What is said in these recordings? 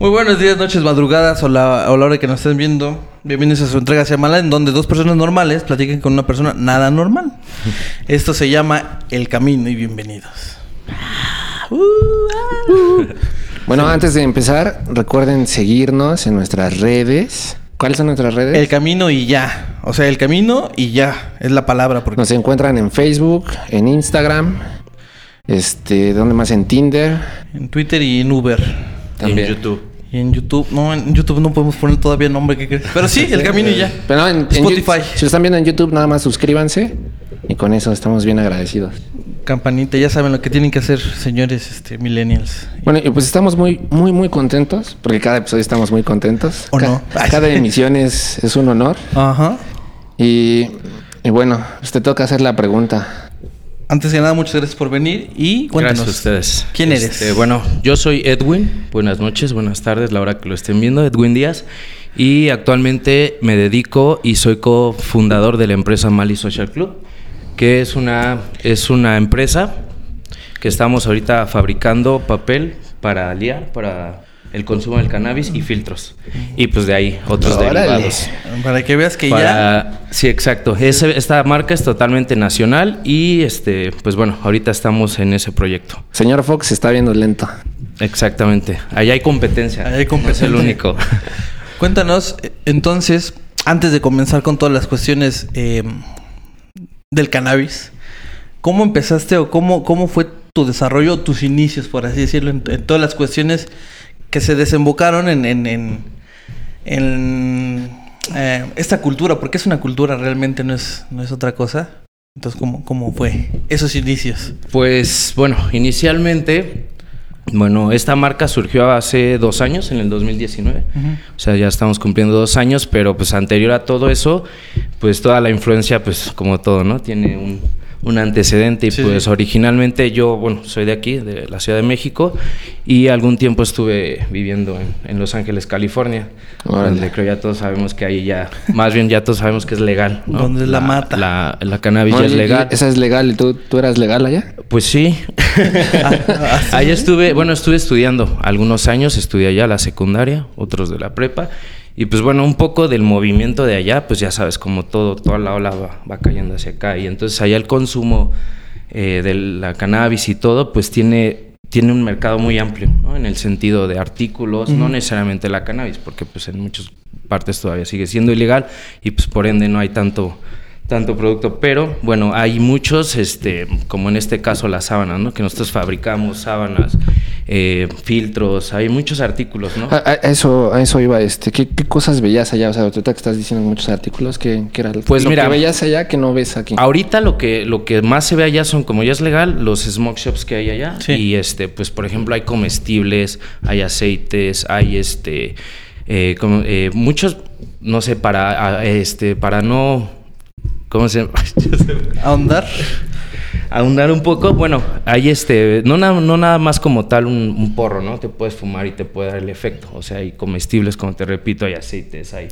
Muy buenos días, noches, madrugadas o la, o la hora que nos estén viendo. Bienvenidos a su entrega Mala, en donde dos personas normales platican con una persona nada normal. Esto se llama El Camino y bienvenidos. Bueno, antes de empezar, recuerden seguirnos en nuestras redes. ¿Cuáles son nuestras redes? El Camino y ya. O sea, El Camino y ya es la palabra. Porque... Nos encuentran en Facebook, en Instagram, este, ¿dónde más? En Tinder. En Twitter y en Uber. También. en YouTube. Y en YouTube, no, en YouTube no podemos poner todavía nombre, ¿qué crees? Pero sí, el camino y ya. Pero no, en, Spotify. si lo están viendo en YouTube, nada más suscríbanse y con eso estamos bien agradecidos. Campanita, ya saben lo que tienen que hacer, señores este, millennials. Bueno, y pues estamos muy, muy, muy contentos, porque cada episodio estamos muy contentos. ¿O no? Cada emisión es, es un honor. Ajá. Y, y bueno, pues te toca hacer la pregunta. Antes de nada, muchas gracias por venir y cuéntanos. Gracias a ustedes. ¿Quién eres? Este, bueno, yo soy Edwin. Buenas noches, buenas tardes, la hora que lo estén viendo. Edwin Díaz. Y actualmente me dedico y soy cofundador de la empresa Mali Social Club, que es una, es una empresa que estamos ahorita fabricando papel para liar, para el consumo del cannabis y filtros. Y pues de ahí otros derivados. Para que veas que ya. Sí, exacto. esta marca es totalmente nacional y este, pues bueno, ahorita estamos en ese proyecto. Señor Fox se está viendo lento. Exactamente. Ahí hay competencia. Ahí hay competencia. es el único. Cuéntanos, entonces, antes de comenzar con todas las cuestiones eh, del cannabis, ¿cómo empezaste o cómo, cómo fue tu desarrollo, tus inicios, por así decirlo, en todas las cuestiones que se desembocaron en, en, en, eh, esta cultura, porque es una cultura realmente, no es, no es otra cosa. Entonces, ¿cómo, ¿cómo fue esos inicios? Pues bueno, inicialmente, bueno, esta marca surgió hace dos años, en el 2019. O sea, ya estamos cumpliendo dos años, pero pues anterior a todo eso, pues toda la influencia, pues como todo, ¿no? Tiene un, un antecedente y pues originalmente yo, bueno, soy de aquí, de la Ciudad de México y algún tiempo estuve viviendo en, Los Ángeles, California, donde creo ya todos sabemos que ahí ya, más bien ya todos sabemos que es legal. ¿no? Donde la, mata. La, la cannabis ya es legal. Esa es legal, ¿y tú, tú eras legal allá? Pues sí. Ahí estuve, bueno, estuve estudiando algunos años, estudié allá la secundaria, otros de la prepa y pues bueno, un poco del movimiento de allá, pues ya sabes, como todo, toda la ola va, cayendo hacia acá. Y entonces allá el consumo eh, de la cannabis y todo, pues tiene, tiene un mercado muy amplio, ¿no? En el sentido de artículos, no necesariamente la cannabis, porque pues en muchas partes todavía sigue siendo ilegal y pues por ende no hay tanto tanto producto, pero bueno, hay muchos, este, como en este caso las sábanas, ¿no? Que nosotros fabricamos sábanas, eh, filtros, hay muchos artículos, ¿no? A, eso, a eso iba, este, ¿qué, cosas veías allá? O sea, ahorita que estás diciendo muchos artículos, ¿qué, qué era pues lo mira, que veías allá que no ves aquí? Ahorita lo que, lo que más se ve allá son, como ya es legal, los smoke shops que hay allá. Y este, pues por ejemplo, hay comestibles, hay aceites, hay este, eh, como, eh, muchos, no sé, para, este, para no ¿Cómo se llama? Ahondar. Ahondar un poco. Bueno, hay este, no, nada más como tal un, un, porro, ¿no? Te puedes fumar y te puede dar el efecto. O sea, hay comestibles, como te repito, hay aceites, hay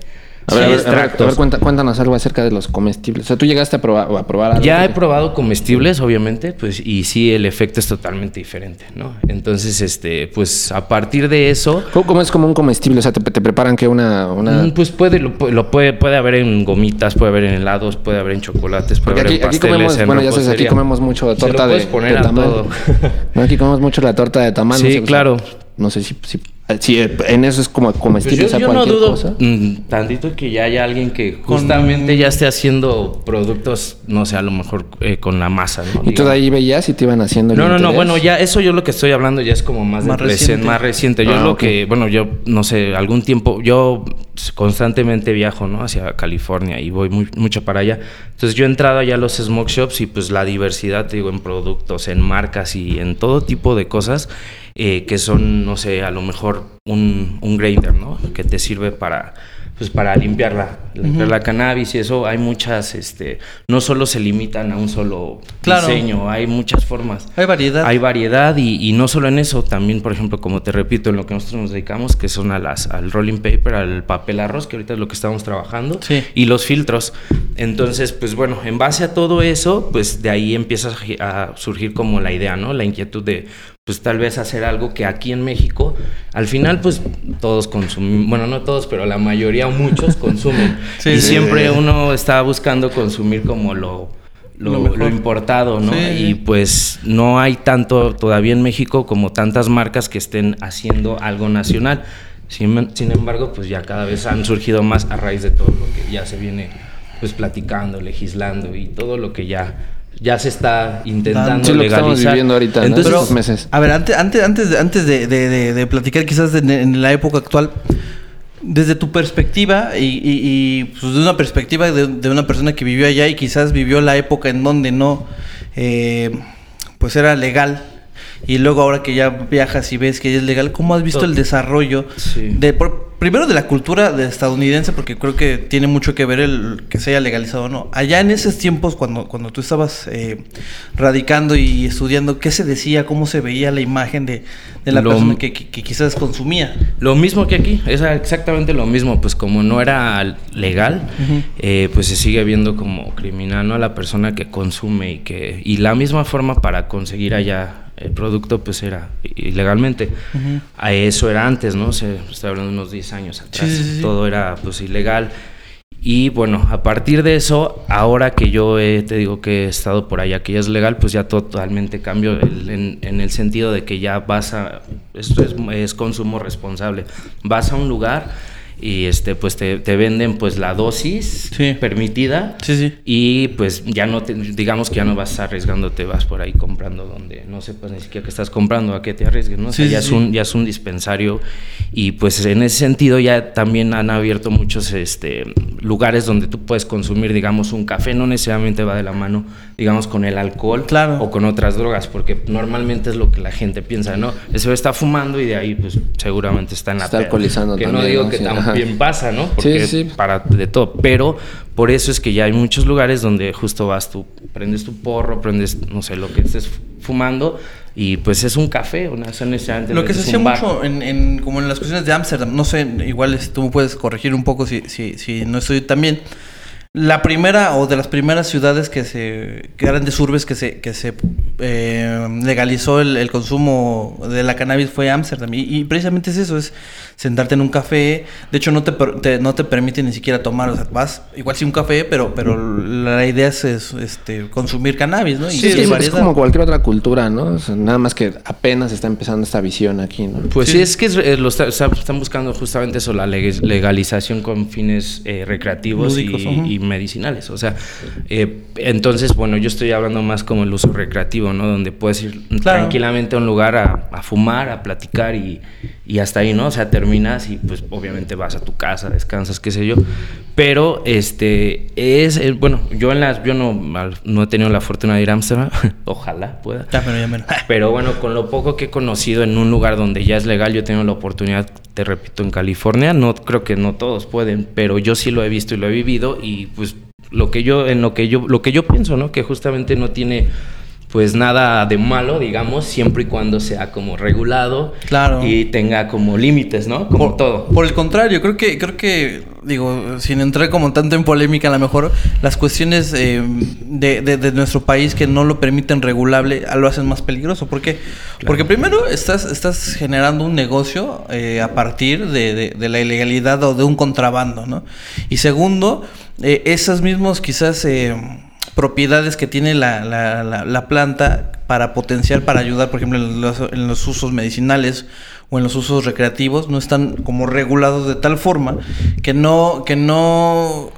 a ver, a ver, cuéntanos algo acerca de los comestibles. O sea, tú llegaste a probar, a probar algo. Ya he probado comestibles, obviamente, pues, y sí, el efecto es totalmente diferente, ¿no? Entonces, este, pues, a partir de eso. ¿Cómo, es como un comestible? O sea, te, preparan que una, una. Mm, pues puede, lo, puede, puede haber en gomitas, puede haber en helados, puede haber en chocolates, puede haber en pasteles. Aquí comemos, bueno, ya sabes, aquí comemos mucho torta de, poner Todo. aquí comemos mucho la torta de tamal. Sí, claro. no sé si Sí, en eso es como comestible pues yo, no dudo mm, tantito que ya haya alguien que justamente ya esté haciendo productos, no sé, a lo mejor eh, con la masa, ¿no? ¿Y tú de ahí veías y te iban haciendo No, no, no, bueno, ya eso yo lo que estoy hablando ya es como más, más reciente. Más reciente. Yo ah, lo que, bueno, yo no sé, algún tiempo, yo constantemente viajo, ¿no? Hacia California y voy muy, mucho para allá. Entonces yo he entrado allá a los smoke shops y pues la diversidad, te digo, en productos, en marcas y en todo tipo de cosas eh, que son, no sé, a lo mejor un, un grinder, ¿no? Que te sirve para pues para limpiarla, limpiar la cannabis y eso hay muchas, este, no solo se limitan a un solo diseño, hay muchas formas. Hay variedad. Hay variedad y, no solo en eso, también por ejemplo, como te repito, en lo que nosotros nos dedicamos, que son a las, al rolling paper, al papel arroz, que ahorita es lo que estamos trabajando, y los filtros. Entonces, pues bueno, en base a todo eso, pues de ahí empieza a surgir como la idea, ¿no? La inquietud de, pues tal vez hacer algo que aquí en México, al final pues todos consumen, bueno, no todos, pero la mayoría o muchos consumen. y siempre uno está buscando consumir como lo, lo, importado, ¿no? y pues no hay tanto todavía en México como tantas marcas que estén haciendo algo nacional. Sin, sin embargo, pues ya cada vez han surgido más a raíz de todo lo que ya se viene pues platicando, legislando y todo lo que ya ya se está intentando sí, estamos viviendo ahorita, Entonces, meses. A ver, antes, antes, antes, de, antes de, platicar quizás en, la época actual, desde tu perspectiva y, pues de una perspectiva de, una persona que vivió allá y quizás vivió la época en donde no, eh, pues era legal y luego ahora que ya viajas y ves que es legal, ¿cómo has visto el desarrollo de primero de la cultura de estadounidense porque creo que tiene mucho que ver el que se haya legalizado o no. Allá en esos tiempos cuando cuando tú estabas eh, radicando y estudiando, ¿qué se decía, cómo se veía la imagen de, la persona que, quizás consumía? Lo mismo que aquí, es exactamente lo mismo, pues como no era legal, eh, pues se sigue viendo como criminal, ¿no? A la persona que consume y que y la misma forma para conseguir allá el producto pues era ilegalmente. A eso era antes, ¿no? Se está hablando de unos 10 años atrás. Todo era pues ilegal. Y bueno, a partir de eso, ahora que yo te digo que he estado por allá, que ya es legal, pues ya totalmente cambio en, el sentido de que ya vas a, esto es, es consumo responsable, vas a un lugar y este pues te, venden pues la dosis permitida y pues ya no te, digamos que ya no vas arriesgándote vas por ahí comprando donde no sepas ni siquiera que estás comprando a qué te arriesgues no ya es un ya es un dispensario y pues en ese sentido ya también han abierto muchos este lugares donde tú puedes consumir digamos un café no necesariamente va de la mano digamos con el alcohol o con otras drogas porque normalmente es lo que la gente piensa no eso está fumando y de ahí pues seguramente está en la está alcoholizando que no digo que bien pasa, ¿no? Porque sí, sí. para de todo. Pero por eso es que ya hay muchos lugares donde justo vas tú, prendes tu porro, prendes, no sé, lo que estés fumando y pues es un café, una necesariamente Lo que se hacía mucho en, como en las cuestiones de Ámsterdam, no sé, igual tú puedes corregir un poco si, si, si no estoy tan bien la primera o de las primeras ciudades que se que grandes urbes que se que se eh, legalizó el, consumo de la cannabis fue Ámsterdam. Y, precisamente es eso es sentarte en un café. De hecho no te, no te permite ni siquiera tomar o sea vas igual sí un café pero pero la idea es, este consumir cannabis no y sí, es, como cualquier otra cultura no nada más que apenas está empezando esta visión aquí no pues sí, es que eh, lo están buscando justamente eso la legalización con fines eh, recreativos y medicinales. O sea, eh, entonces, bueno, yo estoy hablando más como el uso recreativo, ¿no? Donde puedes ir tranquilamente a un lugar a, fumar, a platicar y, y, hasta ahí, ¿no? O sea, terminas y pues obviamente vas a tu casa, descansas, qué sé yo. Pero, este, es, eh, bueno, yo en las, yo no, no he tenido la fortuna de ir a Amsterdam, ojalá pueda. Ya, pero, ya pero bueno, con lo poco que he conocido en un lugar donde ya es legal, yo he tenido la oportunidad te repito, en California. No creo que no todos pueden, pero yo sí lo he visto y lo he vivido y pues lo que yo en lo que yo lo que yo pienso, ¿no? Que justamente no tiene pues nada de malo, digamos, siempre y cuando sea como regulado claro. y tenga como límites, ¿no? Como todo. Por el contrario, creo que, creo que, digo, sin entrar como tanto en polémica, a lo mejor las cuestiones eh, de, de, nuestro país que no lo permiten regulable lo hacen más peligroso. ¿Por qué? Porque primero estás, estás generando un negocio eh, a partir de, de, la ilegalidad o de un contrabando, ¿no? Y segundo, eh, esos mismos quizás propiedades que tiene la, la, la, planta para potenciar, para ayudar, por ejemplo, en los, en los, usos medicinales o en los usos recreativos, no están como regulados de tal forma que no, que no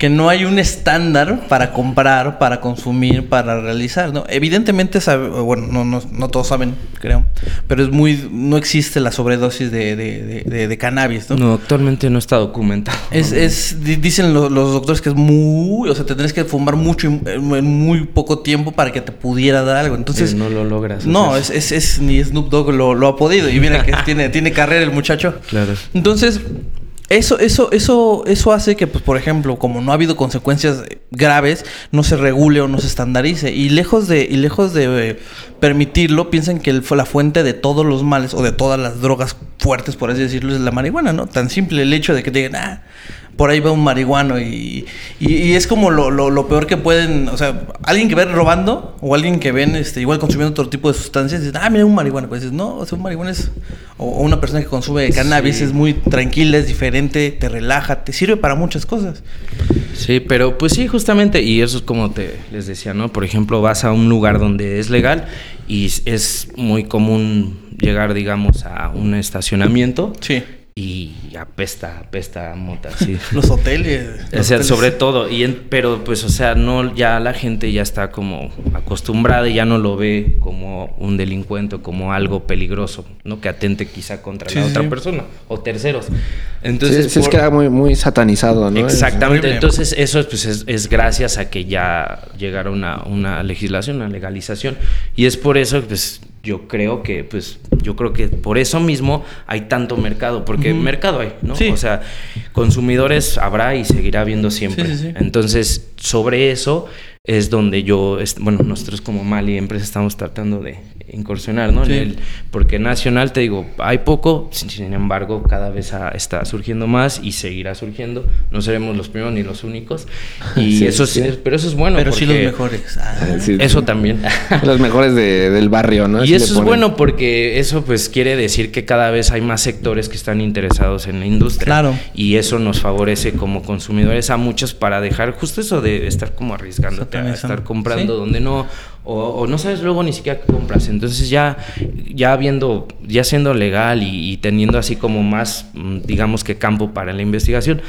que no hay un estándar para comprar, para consumir, para realizar, ¿no? Evidentemente, bueno, no, no, no, todos saben, creo, pero es muy, no existe la sobredosis de, de, de, cannabis, ¿no? No, actualmente no está documentado. Es, es dicen los, doctores que es muy, o sea, te tendrías que fumar mucho en, muy poco tiempo para que te pudiera dar algo, entonces... no lo logras. No, es, es, es, ni Snoop Dogg lo, lo ha podido, y mira que tiene, tiene carrera el muchacho. Claro. Entonces... Eso, eso, eso, eso hace que, pues, por ejemplo, como no ha habido consecuencias graves, no se regule o no se estandarice. Y lejos de, y lejos de eh, permitirlo, piensan que fue la fuente de todos los males o de todas las drogas fuertes, por así decirlo, es la marihuana, ¿no? Tan simple el hecho de que digan, ah, por ahí va un marihuano y, y, es como lo, lo, peor que pueden, o sea, alguien que ven robando o alguien que ven este, igual consumiendo otro tipo de sustancias, dice, ah, mira un marihuano, pues dices, no, o sea, un marihuano es, o, una persona que consume cannabis es muy tranquila, es diferente, te relaja, te sirve para muchas cosas. Sí, pero pues sí, justamente, y eso es como te les decía, ¿no? Por ejemplo, vas a un lugar donde es legal y es muy común llegar, digamos, a un estacionamiento. Sí y apesta, apesta mota, sí. los hoteles. o sea, sobre todo, y pero pues, o sea, no, ya la gente ya está como acostumbrada y ya no lo ve como un delincuente, como algo peligroso, ¿no? Que atente quizá contra la otra persona o terceros. Entonces, sí, es que era muy, muy satanizado, ¿no? Exactamente, entonces eso pues, es, es, gracias a que ya llegara una, una legislación, una legalización, y es por eso, pues, yo creo que, pues, yo creo que por eso mismo hay tanto mercado, porque mercado hay, ¿no? O sea, consumidores habrá y seguirá habiendo siempre. Entonces, sobre eso es donde yo, bueno, nosotros como Mali Empresa estamos tratando de incursionar, ¿no? porque nacional, te digo, hay poco, sin, embargo, cada vez está surgiendo más y seguirá surgiendo. No seremos los primeros ni los únicos. Y eso sí, pero eso es bueno. Pero sí los mejores. Ah. eso también. los mejores del barrio, ¿no? Y eso es bueno porque eso pues quiere decir que cada vez hay más sectores que están interesados en la industria. Claro. Y eso nos favorece como consumidores a muchos para dejar justo eso de estar como arriesgando estar comprando donde no o, no sabes luego ni siquiera qué compras. Entonces ya, ya viendo, ya siendo legal y, teniendo así como más, mm, digamos que campo para la investigación,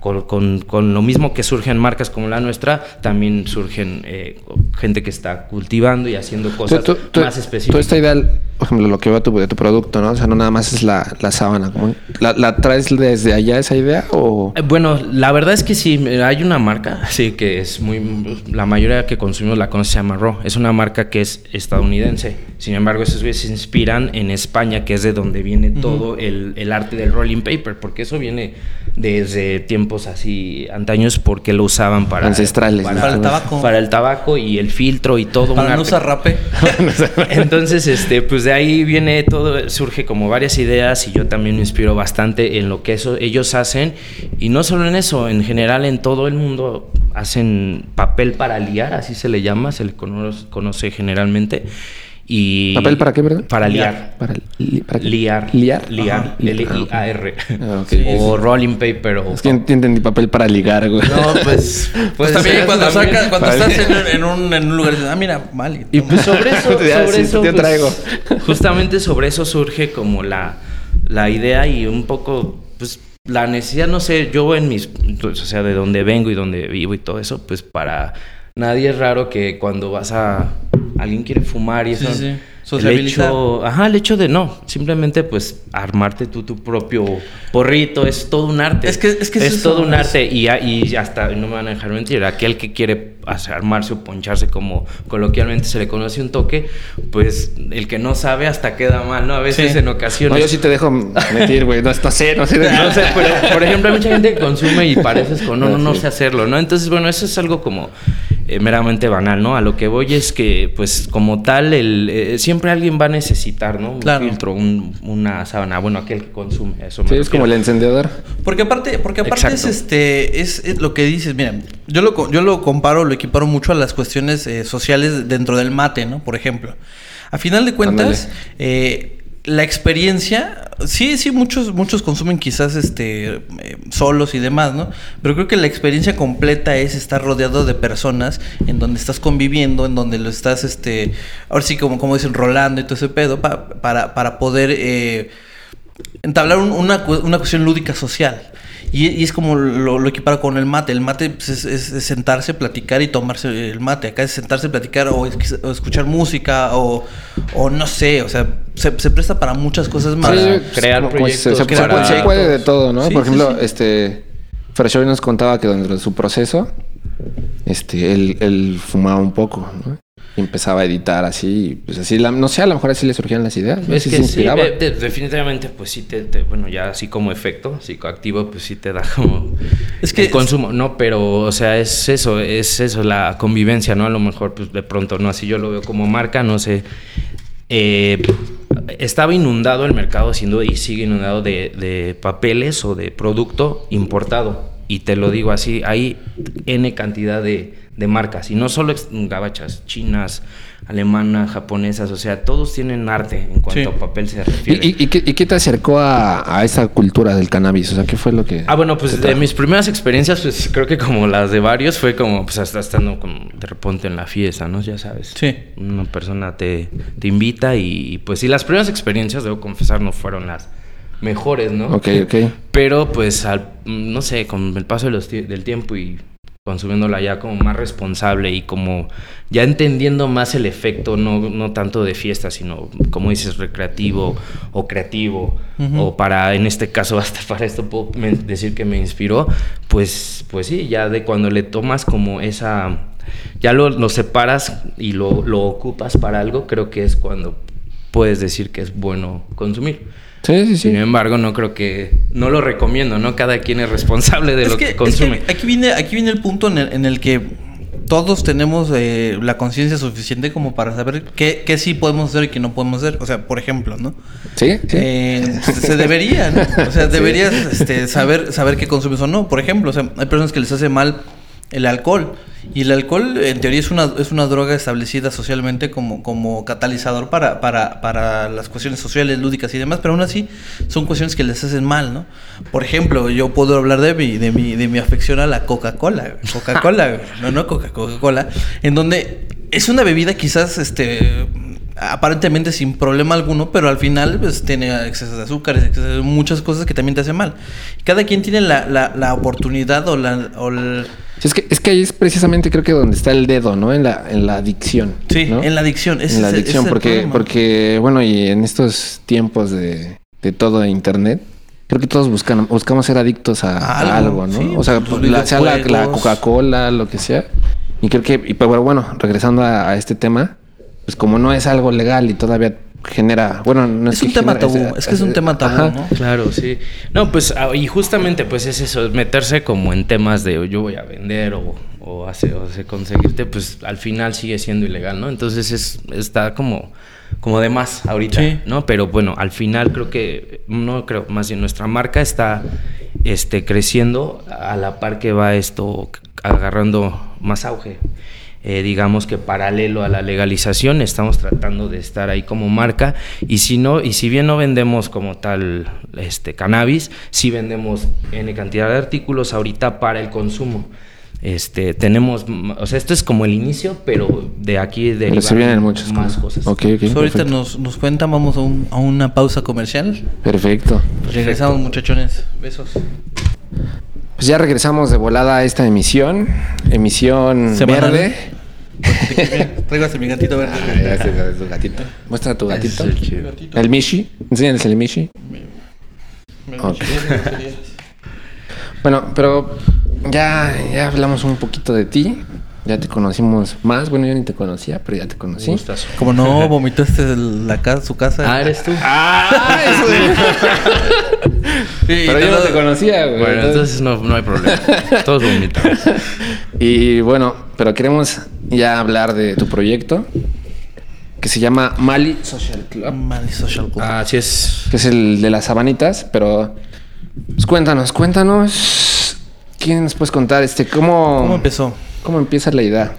con, con, lo mismo que surgen marcas como la nuestra, también surgen eh, gente que está cultivando y haciendo cosas más específicas. Tú esta idea, por ejemplo, lo que va tu, de tu producto, ¿no? O sea, no nada más es la, la sábana. ¿La, traes desde allá esa idea o...? Eh, bueno, la verdad es que sí, hay una marca, sí, que es muy... La mayoría que consumimos la conoce, se llama Raw es una marca que es estadounidense. Sin embargo, esos se inspiran en España, que es de donde viene todo el, el, arte del rolling paper, porque eso viene desde tiempos así antaños, porque lo usaban para... Ancestrales. Para, el tabaco. Para el tabaco y el filtro y todo. Para no usar rape. Entonces, este, pues de ahí viene todo, surge como varias ideas y yo también me inspiro bastante en lo que eso, ellos hacen. Y no solo en eso, en general en todo el mundo hacen papel para liar, así se le llama, se le conoce, generalmente. Y ¿Papel para qué, verdad? Para liar. Para, liar. Liar. Liar. L-I-A-R. Ah, o rolling paper. O es que entendí papel para ligar, güey. No, pues. Pues, pues también cuando, sacas, cuando estás en, un, en un lugar, ah, mira, vale. Y pues sobre eso. sobre eso pues, traigo. justamente sobre eso surge como la, la idea y un poco, pues la necesidad, no sé, yo en mis, o sea, de donde vengo y donde vivo y todo eso, pues para nadie es raro que cuando vas a, alguien quiere fumar y eso, el hecho, ajá, el hecho de no, simplemente pues armarte tú tu propio porrito, es todo un arte. Es que es, que es, todo un arte y, y hasta, no me van a dejar mentir, aquel que quiere armarse o poncharse como coloquialmente se le conoce un toque, pues el que no sabe hasta queda mal, ¿no? A veces en ocasiones... No, yo sí te dejo mentir, güey, no, no sé, no sé. no sé, por ejemplo, hay mucha gente que consume y pareces con no, no, no sé hacerlo, ¿no? Entonces, bueno, eso es algo como eh, meramente banal, ¿no? A lo que voy es que, pues, como tal, el, eh, siempre alguien va a necesitar, ¿no? Un filtro, una sábana, bueno, aquel que consume eso. Sí, es como el encendedor. Porque aparte, porque aparte es este, es, lo que dices, mira, yo lo, yo lo comparo, lo equiparo mucho a las cuestiones eh, sociales dentro del mate, ¿no? Por ejemplo. A final de cuentas, eh, la experiencia, sí, sí, muchos, muchos consumen quizás este eh, solos y demás, ¿no? Pero creo que la experiencia completa es estar rodeado de personas en donde estás conviviendo, en donde lo estás, este, ahora sí, como, como dicen, rolando y todo ese pedo, para, para poder eh, entablar una, una cuestión lúdica social. Y, es como lo, lo, equiparo con el mate. El mate pues, es, sentarse, platicar y tomarse el mate. Acá es sentarse, platicar o, escuchar música o, o, no sé, o sea, se, presta para muchas cosas más. crear proyectos. Se, puede de todo, ¿no? Por ejemplo, este... Freshoy nos contaba que dentro de su proceso, este, él, él fumaba un poco, ¿no? empezaba a editar así, pues así, no sé, a lo mejor así le surgían las ideas. Es que sí, definitivamente, pues sí, te, bueno, ya así como efecto psicoactivo, pues sí te da como es que el consumo, ¿no? Pero, o sea, es eso, es eso, la convivencia, ¿no? A lo mejor, pues de pronto, ¿no? Así yo lo veo como marca, no sé. Eh, estaba inundado el mercado, siendo y sigue inundado de, de papeles o de producto importado. Y te lo digo así, hay N cantidad de, de marcas, y no solo gabachas, chinas, alemanas, japonesas, o sea, todos tienen arte en cuanto a papel se refiere. ¿Y, qué, te acercó a, esa cultura del cannabis? O sea, ¿qué fue lo que...? Ah, bueno, pues de mis primeras experiencias, pues creo que como las de varios, fue como, pues hasta estando como de repente en la fiesta, ¿no? Ya sabes. Sí. Una persona te, te invita y, pues sí, las primeras experiencias, debo confesar, no fueron las mejores, ¿no? Ok, ok. Pero pues, al, no sé, con el paso del tiempo y consumiéndola ya como más responsable y como ya entendiendo más el efecto, no, no tanto de fiesta, sino como dices, recreativo o creativo, o para, en este caso, hasta para esto puedo decir que me inspiró, pues, pues sí, ya de cuando le tomas como esa, ya lo, lo separas y lo, lo ocupas para algo, creo que es cuando puedes decir que es bueno consumir. Sí, sí, sí. Sin embargo, no creo que... No lo recomiendo, ¿no? Cada quien es responsable de lo que, consume. aquí, viene, aquí viene el punto en el, que todos tenemos eh, la conciencia suficiente como para saber qué, qué, sí podemos hacer y qué no podemos hacer. O sea, por ejemplo, ¿no? Sí, sí. Eh, se debería, ¿no? O sea, deberías este, saber, saber qué consumes o no. Por ejemplo, o sea, hay personas que les hace mal el alcohol. Y el alcohol, en teoría, es una, es una droga establecida socialmente como, como catalizador para, para, para las cuestiones sociales, lúdicas y demás, pero aún así son cuestiones que les hacen mal, ¿no? Por ejemplo, yo puedo hablar de mi, de mi, de mi afección a la Coca-Cola, Coca-Cola, no, no Coca-Cola, en donde es una bebida quizás, este aparentemente sin problema alguno, pero al final pues, tiene exceso de azúcar, muchas cosas que también te hacen mal. Cada quien tiene la, la, la oportunidad o la... O es, que, es que ahí es precisamente creo que donde está el dedo, ¿no? En la, en la adicción. Sí, en la adicción. en la adicción, porque, porque, bueno, y en estos tiempos de, de todo Internet, creo que todos buscan, buscamos ser adictos a, algo, ¿no? o sea, sea la, Coca-Cola, lo que sea. Y creo que, y, pero bueno, regresando a este tema, pues como no es algo legal y todavía genera, bueno, no es, un tema tabú, es, que es un tema tabú, ¿no? Claro, sí. No, pues ah, y justamente pues es eso, meterse como en temas de yo voy a vender o, o hacer o conseguirte, pues al final sigue siendo ilegal, ¿no? Entonces es está como como de más ahorita, ¿no? Pero bueno, al final creo que no creo, más bien nuestra marca está este creciendo a la par que va esto agarrando más auge. Eh, digamos que paralelo a la legalización, estamos tratando de estar ahí como marca y si no, y si bien no vendemos como tal este cannabis, sí vendemos N cantidad de artículos ahorita para el consumo. Este, tenemos, o sea, esto es como el inicio, pero de aquí de se vienen muchas más cosas. ahorita nos, nos cuentan, vamos a, una pausa comercial. Perfecto. Regresamos, muchachones. Besos. Pues ya regresamos de volada a esta emisión. Emisión verde. Traigo mi gatito verde. Ah, gatito. Muestra tu gatito. El, Mishi. Enséñales el Mishi. bueno, pero ya, ya hablamos un poquito de ti. Ya te conocimos más. Bueno, yo ni te conocía, pero ya te conocí. Como no vomitaste la casa, su casa. Ah, eres tú. Ah, eso. pero yo no te conocía, güey. Bueno, entonces no, no hay problema. Todos vomitamos. y bueno, pero queremos ya hablar de tu proyecto que se llama Mali Social Club. Mali Social Club. Ah, así es. Que es el de las sabanitas, pero pues, cuéntanos, cuéntanos. ¿Quién nos puedes contar este cómo cómo empezó? ¿Cómo empieza la idea?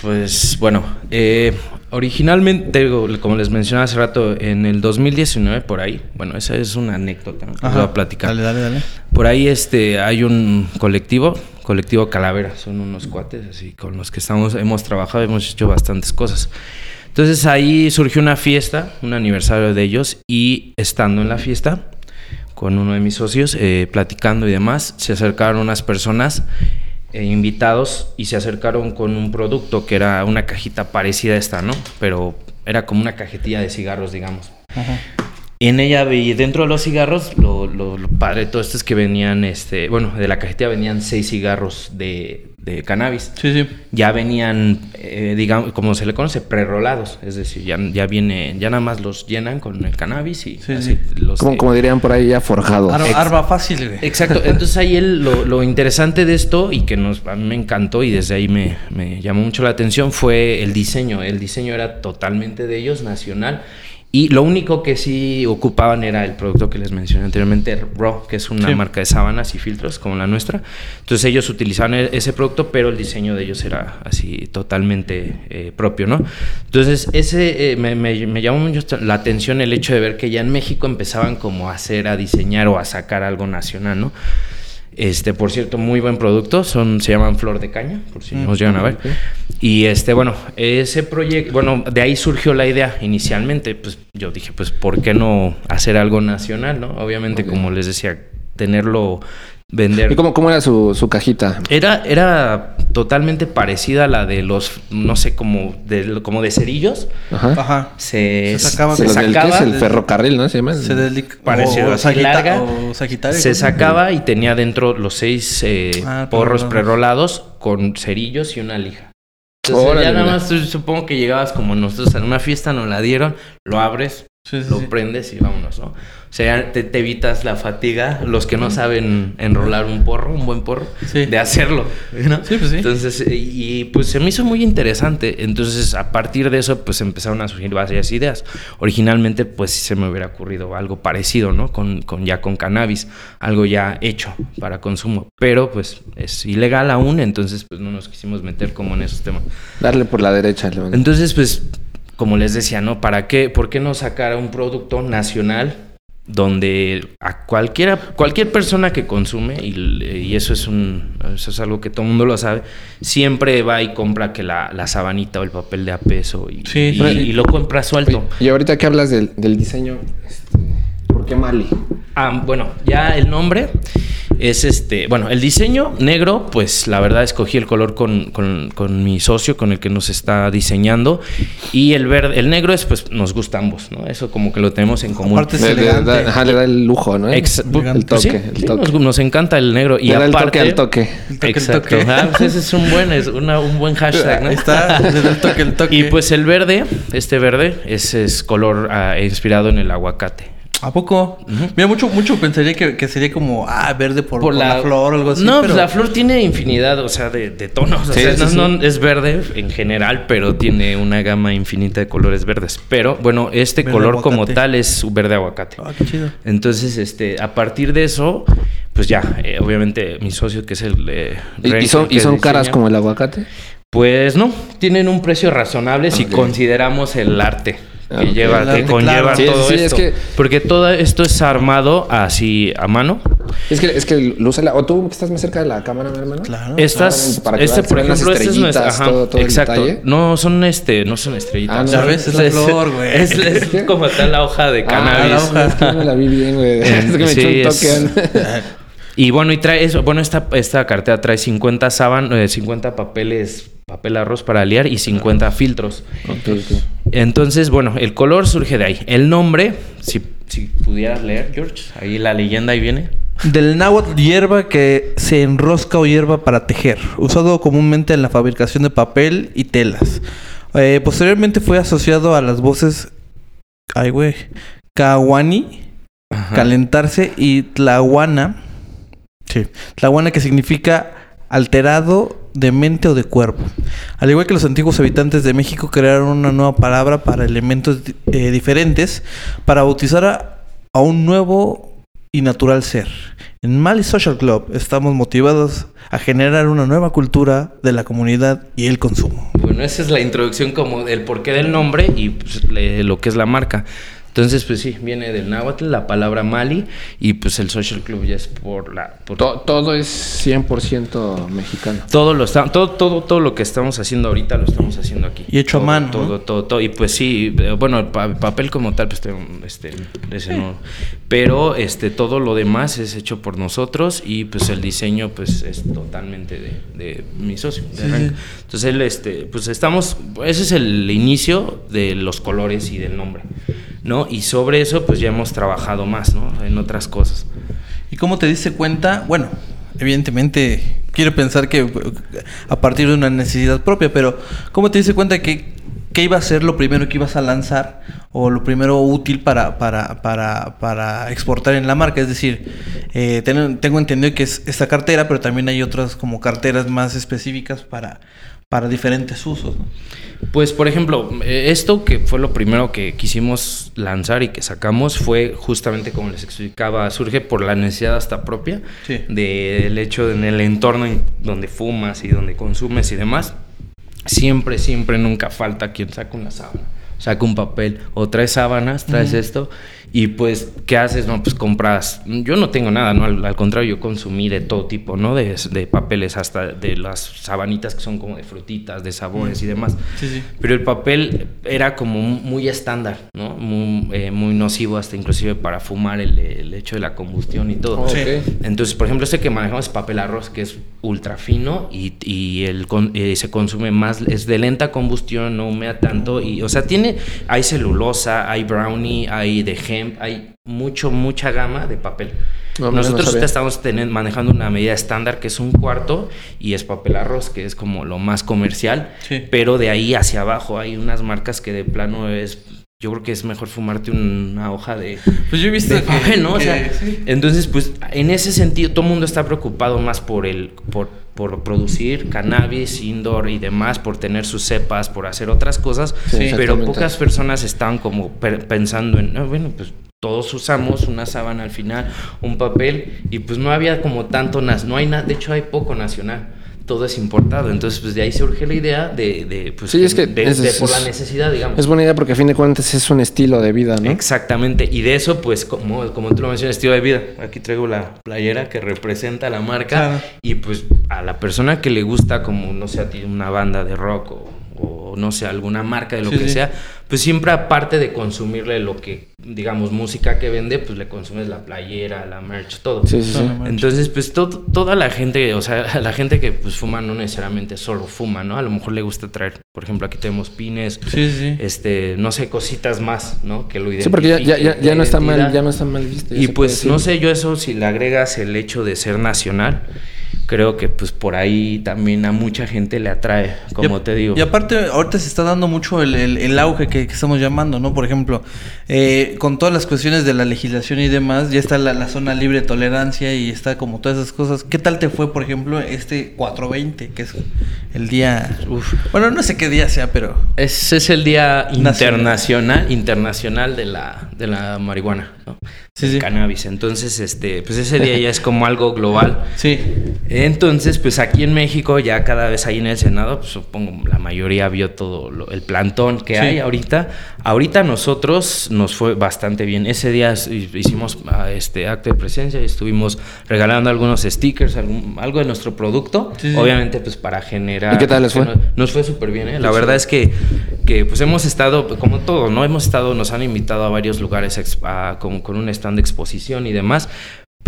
Pues bueno, eh, originalmente, como les mencioné hace rato, en el 2019 por ahí, bueno, esa es una anécdota que voy a platicar. Dale, dale, dale. Por ahí este, hay un colectivo, colectivo Calavera, son unos cuates así con los que estamos, hemos trabajado, hemos hecho bastantes cosas. Entonces ahí surgió una fiesta, un aniversario de ellos, y estando en la fiesta con uno de mis socios, eh, platicando y demás, se acercaron unas personas eh, invitados y se acercaron con un producto que era una cajita parecida a esta, ¿no? Pero era como una cajetilla de cigarros, digamos. Y en ella, y dentro de los cigarros, lo, lo, padre de todo esto es que venían, este, bueno, de la cajetilla venían seis cigarros de, de cannabis. Sí, sí. Ya venían, eh, digamos, como se le conoce, prerrolados. Es decir, ya, ya viene, ya nada más los llenan con el cannabis y así, Los, como, como, dirían por ahí, ya forjado. arba fácil, güey. Exacto. Entonces ahí el, lo, lo, interesante de esto y que nos, a mí me encantó y desde ahí me, me llamó mucho la atención fue el diseño. El diseño era totalmente de ellos, nacional Y lo único que sí ocupaban era el producto que les mencioné anteriormente, Raw, que es una marca de sábanas y filtros como la nuestra. Entonces ellos utilizaban e-, ese producto, pero el diseño de ellos era así totalmente eh, propio, ¿no? Entonces ese eh, me, me, llamó mucho la atención el hecho de ver que ya en México empezaban como a hacer, a diseñar o a sacar algo nacional, ¿no? Este, por cierto, muy buen producto. Son, se llaman Flor de Caña, por si nos llegan a ver. Y este, bueno, ese proyecto, bueno, de ahí surgió la idea inicialmente. Pues yo dije, pues, ¿por qué no hacer algo nacional, no? Obviamente, como les decía, tenerlo vender. ¿Y cómo, cómo era su, su, cajita? Era, era totalmente parecida a la de los, no sé, como de, como de cerillos. Ajá. Ajá. Se, sacaba. Se, sacaba es el ferrocarril, ¿no? Se llama. Se Pareció o, larga. se sacaba y tenía dentro los seis eh, ah, porros prerolados con cerillos y una lija. Entonces ya nada más supongo que llegabas como nosotros en una fiesta, nos la dieron, lo abres, lo prendes y vámonos, ¿no? O sea, te, evitas la fatiga, los que no saben enrolar un porro, un buen porro, de hacerlo, ¿no? Sí, pues sí. Entonces, y, pues se me hizo muy interesante. Entonces, a partir de eso, pues empezaron a surgir varias ideas. Originalmente, pues sí se me hubiera ocurrido algo parecido, ¿no? Con, con ya con cannabis, algo ya hecho para consumo. Pero, pues, es ilegal aún, entonces, pues no nos quisimos meter como en esos temas. Darle por la derecha. Entonces, pues, como les decía, ¿no? ¿Para qué? ¿Por qué no sacar un producto nacional? donde a cualquiera, cualquier persona que consume, y, eso, es un, eso es algo que todo el mundo lo sabe, siempre va y compra que la, la sabanita o el papel de a peso y, y, lo compra suelto. Y ahorita que hablas del, del diseño, este, ¿por qué Mali? Ah, bueno, ya el nombre es este, bueno, el diseño negro, pues la verdad escogí el color con, con, mi socio, con el que nos está diseñando, y el verde, el negro es, pues nos gusta ambos, ¿no? Eso como que lo tenemos en común. Aparte le, da, le da el lujo, ¿no? el toque. el toque. Nos, encanta el negro. Y aparte, el toque al toque. exacto. Ah, pues ese es un buen, es una, un buen hashtag, ¿no? está, le da el toque, el toque. Y pues el verde, este verde, ese es color ah, inspirado en el aguacate. ¿A poco? Mira, mucho, mucho pensaría que, sería como, ah, verde por, la, flor o algo así. No, pues la flor tiene infinidad, o sea, de, tonos. o sea, no, es verde en general, pero tiene una gama infinita de colores verdes. Pero, bueno, este color como tal es verde aguacate. Ah, qué chido. Entonces, este, a partir de eso, pues ya, eh, obviamente, mi socio, que es el... Eh, ¿Y, son, ¿y son caras como el aguacate? Pues no, tienen un precio razonable si consideramos el arte que lleva, que conlleva todo esto. Porque todo esto es armado así a mano. Es que, es que usa la, o tú que estás más cerca de la cámara, hermano. Claro. Estas, para que este, por ejemplo, este es nuestro, ajá, todo, todo exacto. No son este, no son estrellitas. Ah, no, Es la flor, güey. Es, es, como tal la hoja de cannabis. Ah, la hoja. Es que no la vi bien, güey. es que me sí, echó un toque. y bueno, y trae eso, bueno, esta, esta cartera trae 50 sábanas, eh, 50 papeles papel arroz para liar y 50 filtros. Entonces, bueno, el color surge de ahí. El nombre, si, si pudieras leer, George, ahí la leyenda ahí viene. Del náhuatl hierba que se enrosca o hierba para tejer, usado comúnmente en la fabricación de papel y telas. Eh, posteriormente fue asociado a las voces, ay güey, Kawani, calentarse y Tlahuana, sí, Tlahuana que significa alterado de mente o de cuerpo. Al igual que los antiguos habitantes de México crearon una nueva palabra para elementos eh, diferentes para bautizar a, un nuevo y natural ser. En Mali Social Club estamos motivados a generar una nueva cultura de la comunidad y el consumo. Bueno, esa es la introducción como del porqué del nombre y pues, lo que es la marca. Entonces, pues sí, viene del náhuatl, la palabra Mali, y pues el social club ya es por la... Todo, es 100% mexicano. Todo lo, está, todo, todo, todo lo que estamos haciendo ahorita lo estamos haciendo aquí. Y hecho a mano. Todo, todo, todo. Y pues sí, eh, bueno, el papel como tal, pues este, ese no. Pero este, todo lo demás es hecho por nosotros y pues el diseño pues es totalmente de, de mi socio. Entonces él, este, pues estamos, ese es el inicio de los colores y del nombre. ¿No? Y sobre eso, pues ya hemos trabajado más, ¿no? En otras cosas. ¿Y cómo te diste cuenta? Bueno, evidentemente quiero pensar que a partir de una necesidad propia, pero ¿cómo te diste cuenta que qué iba a ser lo primero que ibas a lanzar o lo primero útil para, para, para, para exportar en la marca? Es decir, eh, tengo, tengo entendido que es esta cartera, pero también hay otras como carteras más específicas para para diferentes usos. Pues, por ejemplo, esto que fue lo primero que quisimos lanzar y que sacamos fue justamente, como les explicaba, surge por la necesidad hasta propia del hecho de en el entorno donde fumas y donde consumes y demás. Siempre, siempre, nunca falta quien saca una sábana, saca un papel o traes sábanas, traes esto y pues, ¿qué haces? No, pues compras. Yo no tengo nada, ¿no? Al, contrario, yo consumí de todo tipo, ¿no? De, de, papeles, hasta de las sabanitas que son como de frutitas, de sabores y mm. demás. Sí, sí. Pero el papel era como muy estándar, ¿no? Muy, eh, muy nocivo, hasta inclusive para fumar el, el, hecho de la combustión y todo. Entonces, por ejemplo, este que manejamos es papel arroz, que es ultra fino y, y el, eh, se consume más, es de lenta combustión, no humea tanto. Y, o sea, tiene, hay celulosa, hay brownie, hay de hay mucho, mucha gama de papel. Nosotros estamos manejando una medida estándar que es un cuarto y es papel arroz, que es como lo más comercial, pero de ahí hacia abajo hay unas marcas que de plano es yo creo que es mejor fumarte una hoja de, pues yo he visto papel, ¿no? O sea, entonces, pues en ese sentido, todo el mundo está preocupado más por el, por, por producir cannabis, indoor y demás, por tener sus cepas, por hacer otras cosas, pero pocas personas están como pensando en, bueno, pues todos usamos una sábana al final, un papel, y pues no había como tanto, no hay nada, de hecho hay poco nacional todo es importado. Entonces, pues de ahí surge la idea de, de pues, sí, es que por la necesidad, digamos. Es buena idea porque a fin de cuentas es un estilo de vida, ¿no? Exactamente. Y de eso, pues, como, como tú lo mencionas, estilo de vida. Aquí traigo la playera que representa la marca. Y pues a la persona que le gusta, como, no sé, a ti, una banda de rock o o no sé, alguna marca de lo que sea, pues siempre aparte de consumirle lo que, digamos, música que vende, pues le consumes la playera, la merch, todo. Sí, sí, Entonces, pues toda la gente, o sea, la gente que pues fuma no necesariamente solo fuma, ¿no? A lo mejor le gusta traer, por ejemplo, aquí tenemos pines, este, no sé, cositas más, ¿no? Que lo Sí, porque ya, ya, ya, no está mal, ya no está mal visto. Y pues, no sé, yo eso, si le agregas el hecho de ser nacional, creo que pues por ahí también a mucha gente le atrae, como te digo. Y aparte, ahorita se está dando mucho el, el, auge que, estamos llamando, ¿no? Por ejemplo, eh, con todas las cuestiones de la legislación y demás, ya está la, zona libre de tolerancia y está como todas esas cosas. ¿Qué tal te fue, por ejemplo, este 420, que es el día... bueno, no sé qué día sea, pero... Ese es el día internacional, internacional de la, de la marihuana, ¿no? Sí, sí. Cannabis. Entonces, este, pues ese día ya es como algo global. Sí. Entonces, pues aquí en México, ya cada vez ahí en el Senado, pues supongo la mayoría vio todo el plantón que hay ahorita. Ahorita nosotros nos fue bastante bien. Ese día hicimos ah, este acto de presencia y estuvimos regalando algunos stickers, algo de nuestro producto. Obviamente, pues para generar. ¿Y qué tal les fue? Nos, fue súper bien, ¿eh? La verdad es que, que, pues hemos estado, como todo, ¿no? Hemos estado, nos han invitado a varios lugares con, con un stand de exposición y demás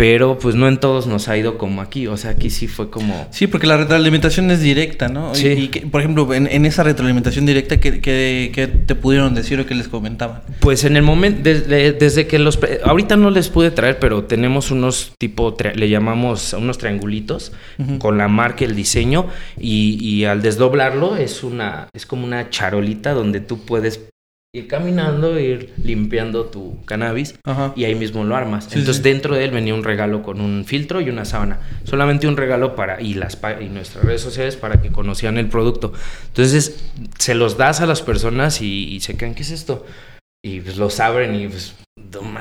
pero pues no en todos nos ha ido como aquí, o sea, aquí sí fue como... Sí, porque la retroalimentación es directa, ¿no? Sí. Y, por ejemplo, en, esa retroalimentación directa, ¿qué, te pudieron decir o qué les comentaban? Pues en el momento, desde, que los... Ahorita no les pude traer, pero tenemos unos tipo, le llamamos unos triangulitos con la marca, el diseño, y, y al desdoblarlo es una, es como una charolita donde tú puedes ir caminando, ir limpiando tu cannabis y ahí mismo lo armas. Entonces dentro de él venía un regalo con un filtro y una sábana. Solamente un regalo para y las y nuestras redes sociales para que conocieran el producto. Entonces se los das a las personas y, se quedan, ¿qué es esto? Y pues los abren y pues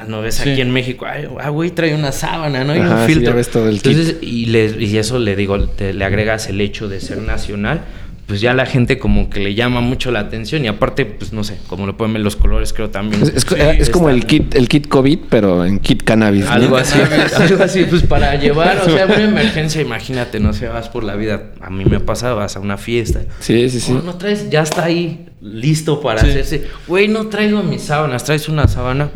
no ves aquí en México, ay, ah, güey, trae una sábana, ¿no? Y un filtro. Entonces, y, le, y eso le digo, le agregas el hecho de ser nacional pues ya la gente como que le llama mucho la atención y aparte, pues no sé, como lo pueden ver los colores, creo también. Es, como el kit, el kit COVID, pero en kit cannabis. Algo así, algo así, pues para llevar, o sea, una emergencia, imagínate, no sé, vas por la vida, a mí me ha pasado, vas a una fiesta. Sí, sí, sí. no traes, ya está ahí, listo para hacerse. Güey, no traigo mis sábanas, traes una sábana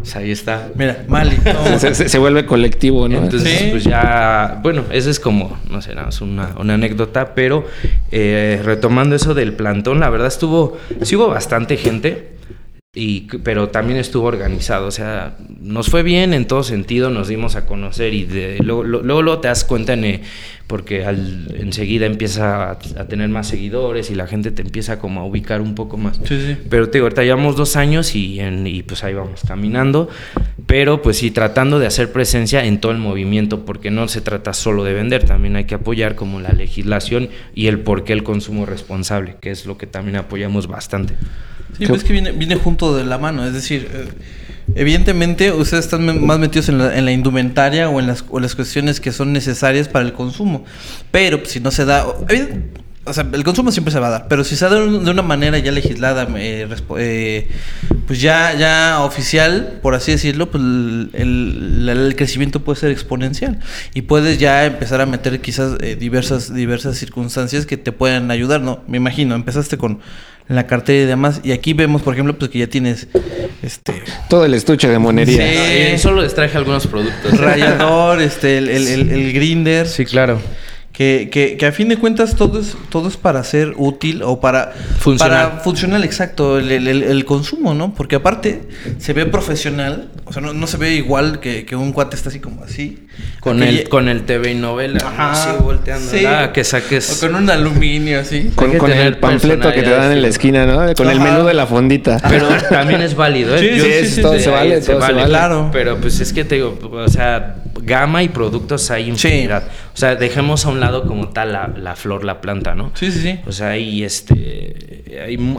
pues ahí está. Mira, Mali. se, vuelve colectivo, ¿no? Entonces, pues ya, bueno, esa es como, no sé, nada, es una, una anécdota, pero eh, retomando eso del plantón, la verdad estuvo, sí hubo bastante gente. y, pero también estuvo organizado, o sea, nos fue bien en todo sentido, nos dimos a conocer y de, luego, luego, te das cuenta en, porque al, enseguida empieza a, tener más seguidores y la gente te empieza como a ubicar un poco más. Sí, sí. Pero te digo, ahorita llevamos dos años y, en, y pues ahí vamos caminando, pero pues sí, tratando de hacer presencia en todo el movimiento, porque no se trata solo de vender, también hay que apoyar como la legislación y el por qué el consumo responsable, que es lo que también apoyamos bastante. Sí, pues que viene, viene junto de la mano, es decir, eh, evidentemente ustedes están más metidos en la, indumentaria o en las, las, cuestiones que son necesarias para el consumo, pero pues, si no se da, o sea, el consumo siempre se va a dar, pero si se da de una manera ya legislada, eh, eh, pues ya, ya oficial, por así decirlo, pues el, el, crecimiento puede ser exponencial y puedes ya empezar a meter quizás diversas, diversas circunstancias que te puedan ayudar, ¿no? Me imagino, empezaste con la cartera y demás. Y aquí vemos, por ejemplo, pues que ya tienes este todo el estuche de monería. Sí, solo les traje algunos productos. Rayador, este, el, el, el, el grinder. Sí, claro. Que, que, que, a fin de cuentas todo es, todo es para ser útil o para funcionar. Para funcionar exacto el, el, el, consumo, ¿no? Porque aparte se ve profesional, o sea, no, no se ve igual que, que, un cuate está así como así. Con el, con el TV y novela, Ajá, así volteando. Sí. Ah, que saques. O con un aluminio así. Con, con el panfleto que te dan en la esquina, ¿no? Con el menú de la fondita. Pero también es válido, ¿eh? Sí, sí, sí, todo se vale, todo se vale. Claro. Pero pues es que te digo, o sea, gama y productos hay infinidad. O sea, dejemos a un lado como tal la, la, flor, la planta, ¿no? Sí, sí, sí. O sea, y este,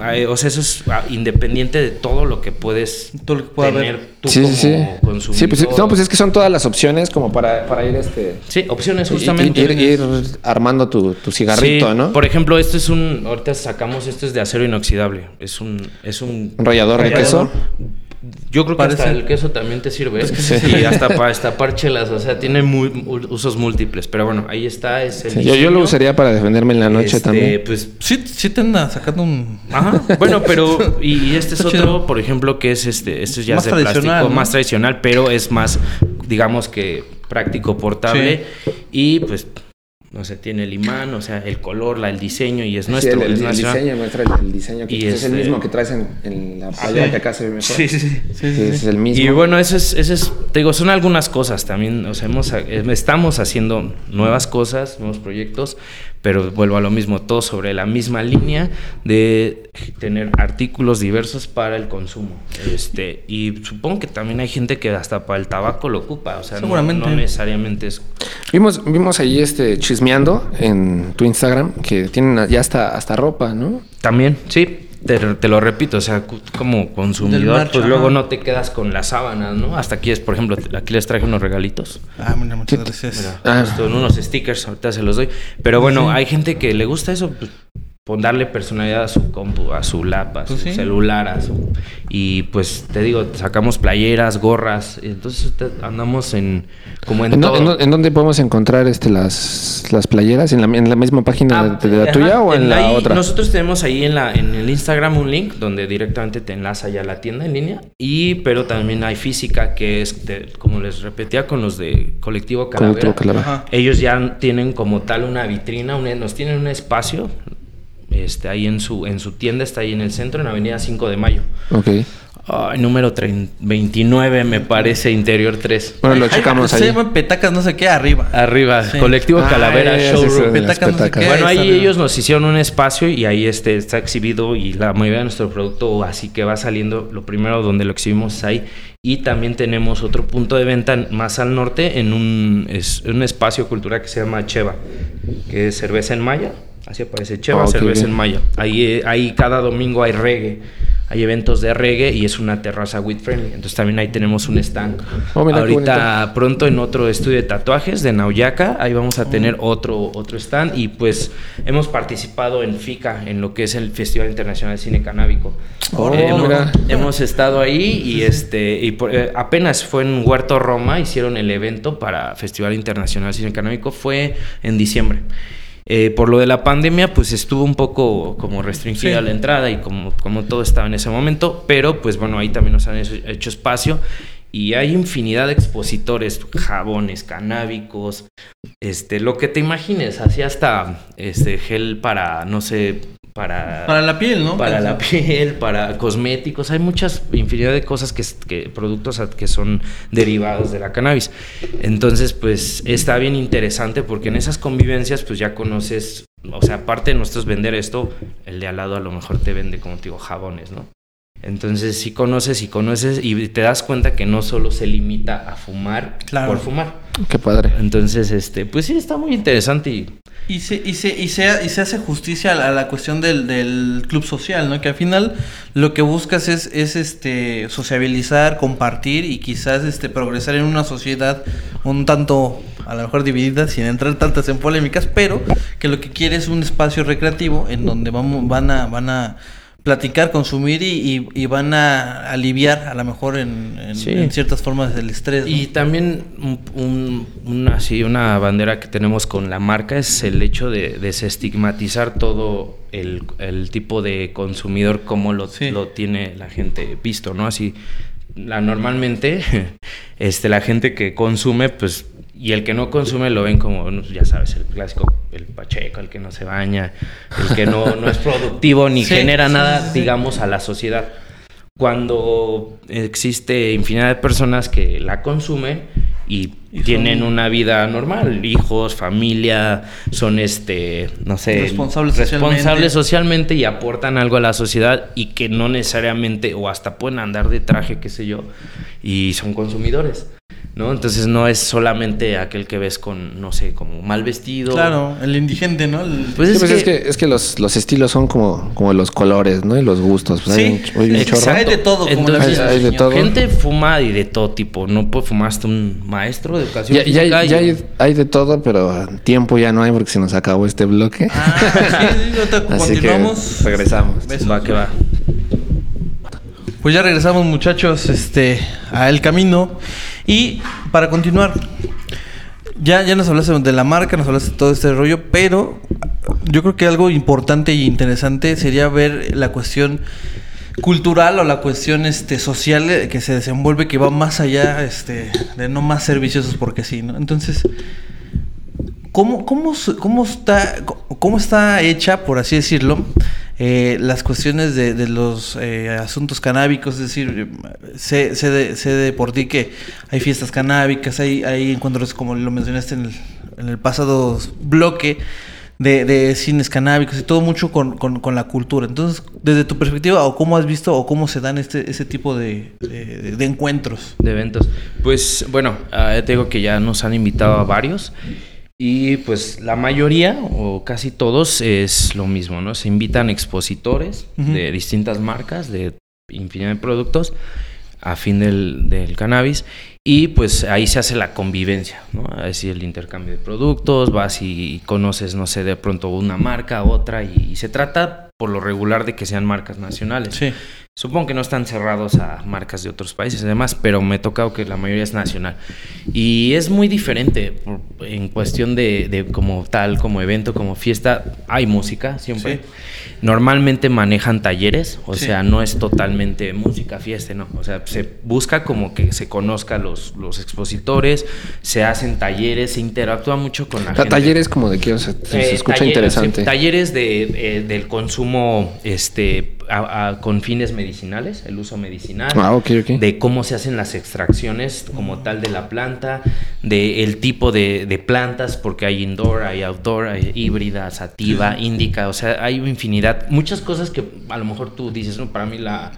hay, o sea, eso es ah, independiente de todo lo que puedes todo lo que pueda tener haber. tú sí, como sí. consumidor. Sí, pues, no, pues es que son todas las opciones como para, para ir este... Sí, opciones justamente. Ir, ir, armando tu, tu cigarrito, ¿no? Por ejemplo, esto es un, ahorita sacamos, esto es de acero inoxidable. Es un, es un... ¿Rallador de queso? Yo creo que hasta el queso también te sirve. Y hasta para destapar chelas. O sea, tiene muy, usos múltiples. Pero bueno, ahí está. yo, yo, lo usaría para defenderme en la noche este, también. Pues sí, sí te anda sacando un. Ajá. Bueno, pero. Y, este es otro, por ejemplo, que es este. Este ya es de plástico más tradicional, pero es más, digamos que práctico, portable. Y pues no sé, tiene el imán, o sea, el color, la, el diseño y es nuestro. el, diseño muestra el, diseño que es, el mismo que traes en, la playa que acá se ve mejor. Sí, sí, sí. es el mismo. Y bueno, eso es, eso es, te digo, son algunas cosas también, o sea, hemos, estamos haciendo nuevas cosas, nuevos proyectos, pero vuelvo a lo mismo, todo sobre la misma línea de tener artículos diversos para el consumo. Este, y supongo que también hay gente que hasta para el tabaco lo ocupa, o sea, Seguramente. No, necesariamente es... Vimos, vimos ahí este chismeando en tu Instagram que tienen ya hasta, hasta ropa, ¿no? También, sí. Te, lo repito, o sea, como consumidor, pues luego no te quedas con las sábanas, ¿no? Hasta aquí es, por ejemplo, aquí les traje unos regalitos. Ah, mira, muchas gracias. ah. unos stickers, ahorita se los doy. Pero bueno, hay gente que le gusta eso, pues, darle personalidad a su compu, a su lap, a pues su celular, a su... Y pues te digo, sacamos playeras, gorras, entonces andamos en... como en, ¿En, todo. ¿en, dónde podemos encontrar este las, las playeras? ¿En la, en la misma página de, la tuya o en, la otra? Nosotros tenemos ahí en, la, en el Instagram un link donde directamente te enlaza ya la tienda en línea, y pero también hay física que es, como les repetía con los de Colectivo Calavera, ellos ya tienen como tal una vitrina, nos tienen un espacio este, ahí en su, en su tienda, está ahí en el centro, en Avenida 5 de Mayo. Ok. número 29, me parece, interior 3. Bueno, lo checamos ahí. Se llama Petacas, no sé qué, arriba. Arriba, Colectivo ah, Calavera Showroom. Petacas, no sé qué, bueno, ahí ellos nos hicieron un espacio y ahí este, está exhibido y la mayoría de nuestro producto, así que va saliendo, lo primero donde lo exhibimos es ahí. Y también tenemos otro punto de venta más al norte en un, es, un espacio cultural que se llama Cheva, que es cerveza en maya Así aparece Cheva, ah, cerveza en Maya. Ahí, eh, ahí cada domingo hay reggae. Hay eventos de reggae y es una terraza with friendly. Entonces también ahí tenemos un stand. Oh, Ahorita pronto en otro estudio de tatuajes de Nauyaca, ahí vamos a tener oh. otro, otro stand. Y pues hemos participado en FICA, en lo que es el Festival Internacional de Cine Canábico. Oh, hemos, estado ahí y este y eh, apenas fue en Huerto Roma, hicieron el evento para Festival Internacional de Cine Canábico, fue en diciembre. Eh, por lo de la pandemia, pues estuvo un poco como restringida la entrada y como, como todo estaba en ese momento, pero pues bueno, ahí también nos han hecho espacio y hay infinidad de expositores, jabones, canábicos, este, lo que te imagines, así hasta este gel para, no sé, para... Para la piel, ¿no? Para la piel, para cosméticos. Hay muchas, infinidad de cosas que, que, productos que son derivados de la cannabis. Entonces, pues está bien interesante porque en esas convivencias, pues ya conoces, o sea, aparte de nosotros vender esto, el de al lado a lo mejor te vende, como te digo, jabones, ¿no? Entonces, si conoces y conoces y te das cuenta que no solo se limita a fumar por fumar. Qué padre. Entonces, este, pues sí, está muy interesante y... Y se, y se, y se, y se hace justicia a la, cuestión del, del, club social, ¿no? Que al final lo que buscas es, es este sociabilizar, compartir y quizás este progresar en una sociedad un tanto a lo mejor dividida, sin entrar tantas en polémicas, pero que lo que quiere es un espacio recreativo en donde vamos, van a, van a platicar, consumir y, y, van a aliviar a lo mejor en, en, ciertas formas del estrés. Y también un, una, sí, una bandera que tenemos con la marca es el hecho de desestigmatizar todo el, el tipo de consumidor como lo, lo tiene la gente visto, ¿no? Así, la, normalmente este, la gente que consume pues y el que no consume lo ven como, ya sabes, el clásico, el pacheco, el que no se baña, el que no, no es productivo ni genera nada, digamos, a la sociedad. Cuando existe infinidad de personas que la consumen y, tienen una vida normal, hijos, familia, son este, no sé, responsables, responsables socialmente y aportan algo a la sociedad y que no necesariamente o hasta pueden andar de traje, qué sé yo, y son consumidores. ¿No? Entonces no es solamente aquel que ves con, no sé, como mal vestido. Claro, el indigente, ¿no? Pues, es, pues que, es, que, los, los estilos son como, como los colores, ¿no? Y los gustos. Pues sí, hay, de todo. Como hay, de todo. Gente fuma y de todo tipo. No puede fumaste un maestro de educación ya, física. Ya, hay, hay, de todo, pero tiempo ya no hay porque se nos acabó este bloque. Ah, sí, continuamos. Que regresamos. Va que va. Pues ya regresamos muchachos este, a El Camino. Y para continuar, ya, ya nos hablaste de la marca, nos hablaste de todo este rollo, pero yo creo que algo importante e interesante sería ver la cuestión cultural o la cuestión este social que se desenvuelve que va más allá este de no más ser viciosos porque sí, ¿no? Entonces, ¿cómo, cómo, cómo, está, cómo está hecha, por así decirlo, eh, las cuestiones de, de los eh, asuntos canábicos, es decir, sé, sé, de, sé, de, por ti que hay fiestas canábicas, hay, hay encuentros, como lo mencionaste en el, pasado bloque, de, de, cines canábicos y todo mucho con, con, con, la cultura. Entonces, desde tu perspectiva, o cómo has visto o cómo se dan este, ese tipo de, de encuentros. De eventos. Pues bueno, uh, te digo que ya nos han invitado a varios. Y pues la mayoría o casi todos es lo mismo, ¿no? Se invitan expositores de distintas marcas, de infinidad de productos a fin del, del, cannabis y pues ahí se hace la convivencia, ¿no? Así el intercambio de productos, vas y conoces, no sé, de pronto una marca, otra y, se trata por lo regular de que sean marcas nacionales. Sí. Supongo que no están cerrados a marcas de otros países y demás, pero me ha tocado que la mayoría es nacional. Y es muy diferente en cuestión de, de como tal, como evento, como fiesta. Hay música siempre. Normalmente manejan talleres, o sea, no es totalmente música, fiesta, no. O sea, se busca como que se conozca los, los expositores, se hacen talleres, se interactúa mucho con la gente. Talleres como de qué, o sea, se, eh, escucha interesante. talleres de, eh, del consumo este, con fines medicinales, el uso medicinal, ah, de cómo se hacen las extracciones como tal de la planta, de el tipo de, de plantas, porque hay indoor, hay outdoor, hay híbrida, sativa, índica, o sea, hay infinidad, muchas cosas que a lo mejor tú dices, no, para mí la,